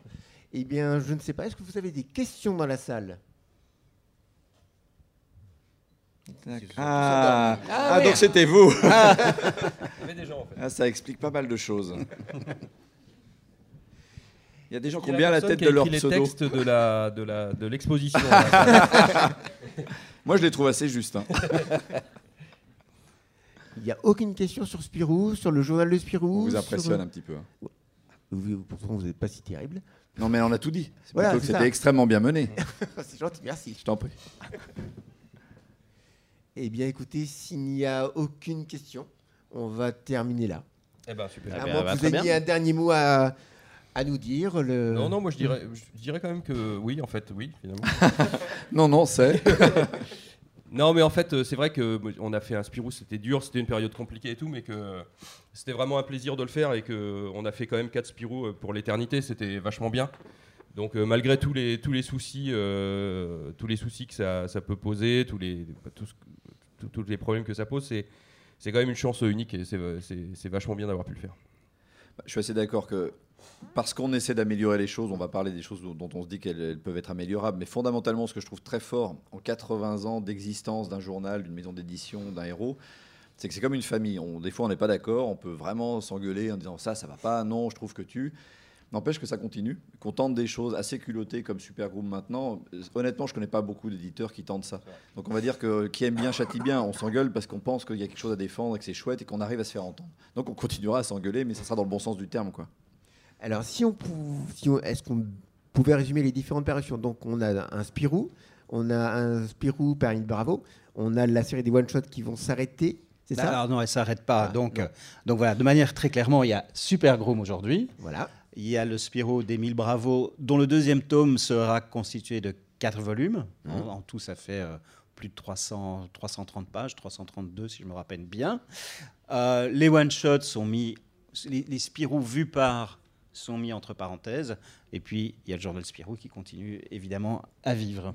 Eh bien, je ne sais pas. Est-ce que vous avez des questions dans la salle? Ah, ah, donc c'était vous. Ah. ah. ça explique pas mal de choses. Il y a des gens qui ont bien la tête de leur pseudo. les textes de la de la de l'exposition. Moi, je les trouve assez justes. Hein. Il n'y a aucune question sur Spirou, sur le journal de Spirou. On vous impressionne un petit peu. Hein. pourtant, vous n'êtes pas si terrible. Non, mais on a tout dit. C'est c'était extrêmement bien mené. C'est gentil, merci. Je t'en prie. Eh bien, écoutez, s'il n'y a aucune question, on va terminer là. Eh ben, super. À eh moins que vous ayez un dernier mot à, à nous dire le... Non, non, moi je dirais, je dirais quand même que oui, en fait, oui, finalement. non, non, c'est. non, mais en fait, euh, c'est vrai qu'on a fait un Spirou, c'était dur, c'était une période compliquée et tout, mais que c'était vraiment un plaisir de le faire et qu'on a fait quand même 4 Spirou euh, pour l'éternité, c'était vachement bien. Donc euh, malgré tous les, tous les soucis, tous les soucis que ça, ça, peut poser, tous les, tous les problèmes que ça pose, c'est quand même une chance unique et c'est vachement bien d'avoir pu le faire. Bah, je suis assez d'accord que parce qu'on essaie d'améliorer les choses, on va parler des choses dont on se dit qu'elles peuvent être améliorables, mais fondamentalement, ce que je trouve très fort en 80 ans d'existence d'un journal, d'une maison d'édition, d'un héros, c'est que c'est comme une famille. Des fois, on n'est pas d'accord, on peut vraiment s'engueuler en disant ça, ça va pas, non, je trouve que tu. N'empêche que ça continue, qu'on tente des choses assez culottées comme Supergroup maintenant. Honnêtement, je connais pas beaucoup d'éditeurs qui tentent ça. Donc on va dire que qui aime bien châtie bien, on s'engueule parce qu'on pense qu'il y a quelque chose à défendre que c'est chouette et qu'on arrive à se faire entendre. Donc on continuera à s'engueuler, mais ça sera dans le bon sens du terme, quoi. Alors, si on, si est-ce qu'on pouvait résumer les différentes parutions Donc, on a un Spirou, on a un Spirou Perrine Bravo, on a la série des one-shots qui vont s'arrêter. C'est ça? Alors non, elle s'arrête pas. Ah, donc, euh, donc voilà, de manière très clairement, il y a Super Groom aujourd'hui. Voilà. Il y a le Spirou d'Émile Bravo, dont le deuxième tome sera constitué de quatre volumes. Mmh. En, tout, ça fait euh, plus de 300, 330 pages, 332 si je me rappelle bien. Euh, les one-shots sont mis, les, les Spirou vus par sont mis entre parenthèses. Et puis, il y a le journal Spirou qui continue évidemment à vivre.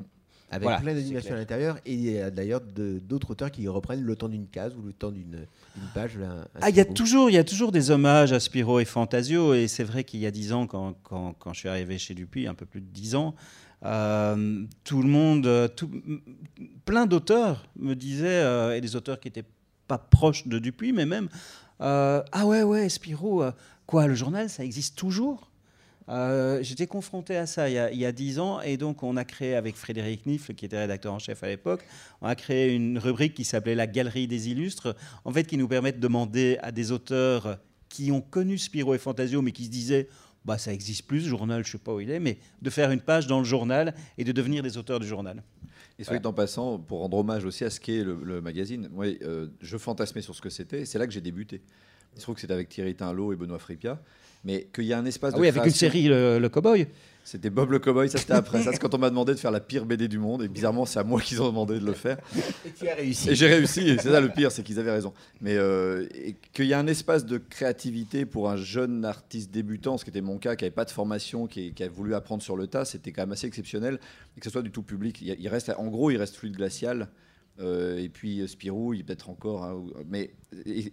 Avec plein d'animations à l'intérieur et d'ailleurs d'autres auteurs qui reprennent le temps d'une case ou le temps d'une page. ah, il y a toujours, il y a toujours des hommages à Spiro et Fantasio et c'est vrai qu'il y a dix ans, quand, quand, quand, je suis arrivé chez Dupuis, un peu plus de dix ans, euh, tout le monde, tout, plein d'auteurs me disaient euh, et des auteurs qui n'étaient pas proches de Dupuis, mais même euh, ah ouais ouais Spiro, quoi le journal ça existe toujours? Euh, j'étais confronté à ça il y, a, dix ans et donc on a créé avec Frédéric Nifle, qui était rédacteur en chef à l'époque, on a créé une rubrique qui s'appelait la Galerie des illustres, en fait qui nous permet de demander à des auteurs qui ont connu Spiro et Fantasio mais qui se disaient bah ça existe plus, journal, je sais pas où il est, mais de faire une page dans le journal et de devenir des auteurs du journal. Et soit en passant, pour rendre hommage aussi à ce qu'est le, magazine, euh, je fantasmais sur ce que c'était. C'est là que j'ai débuté. Il se trouve que c'était avec Thierry Tinlot et Benoît Fripia mais qu'il y a un espace ah de oui, avec une série, le, le Cowboy. C'était Bob le Cowboy, ça c'était après. ça, c'est quand on m'a demandé de faire la pire BD du monde. Et bizarrement, c'est à moi qu'ils ont demandé de le faire. Et tu as réussi. Et j'ai réussi. Et c'est ça le pire, c'est qu'ils avaient raison. Mais euh, qu'il y a un espace de créativité pour un jeune artiste débutant, ce qui était mon cas, qui n'avait pas de formation, qui, qui, a voulu apprendre sur le tas, c'était quand même assez exceptionnel. Et que ce soit du tout public. Il, reste, en gros, il reste fluide glacial. Euh, et puis Spirou, il peut-être encore. Hein, mais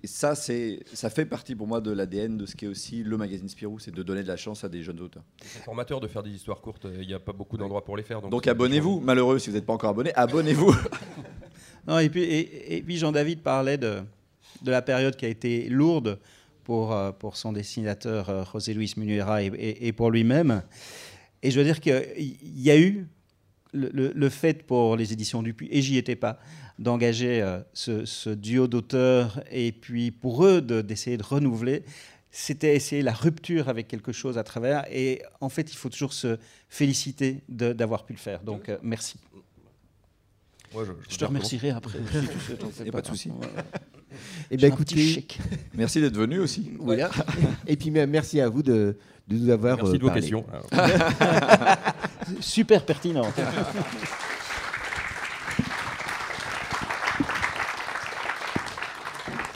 ça, c'est, ça fait partie pour moi de l'ADN de ce qu'est aussi le magazine Spirou, c'est de donner de la chance à des jeunes auteurs. C'est formateur de faire des histoires courtes. Il n'y a pas beaucoup d'endroits pour les faire. Donc, abonnez-vous. Malheureux si vous n'êtes pas encore abonné, abonnez-vous. non, et puis, et, puis Jean-David parlait de, de la période qui a été lourde pour, euh, pour son dessinateur euh, José Luis Munuera et, et pour lui-même. Et je veux dire qu'il y a eu le, fait pour les éditions Dupuis, et j'y étais pas, d'engager euh, ce, duo d'auteurs et puis pour eux d'essayer de, renouveler, c'était essayer la rupture avec quelque chose à travers. Et en fait, il faut toujours se féliciter d'avoir pu le faire. Donc, euh, merci. je, te remercierai après. Il n'y a pas de souci. Et eh bien, écoutez, merci d'être venu aussi. Et puis merci à vous de, de nous avoir. Merci de vos questions. Super pertinent.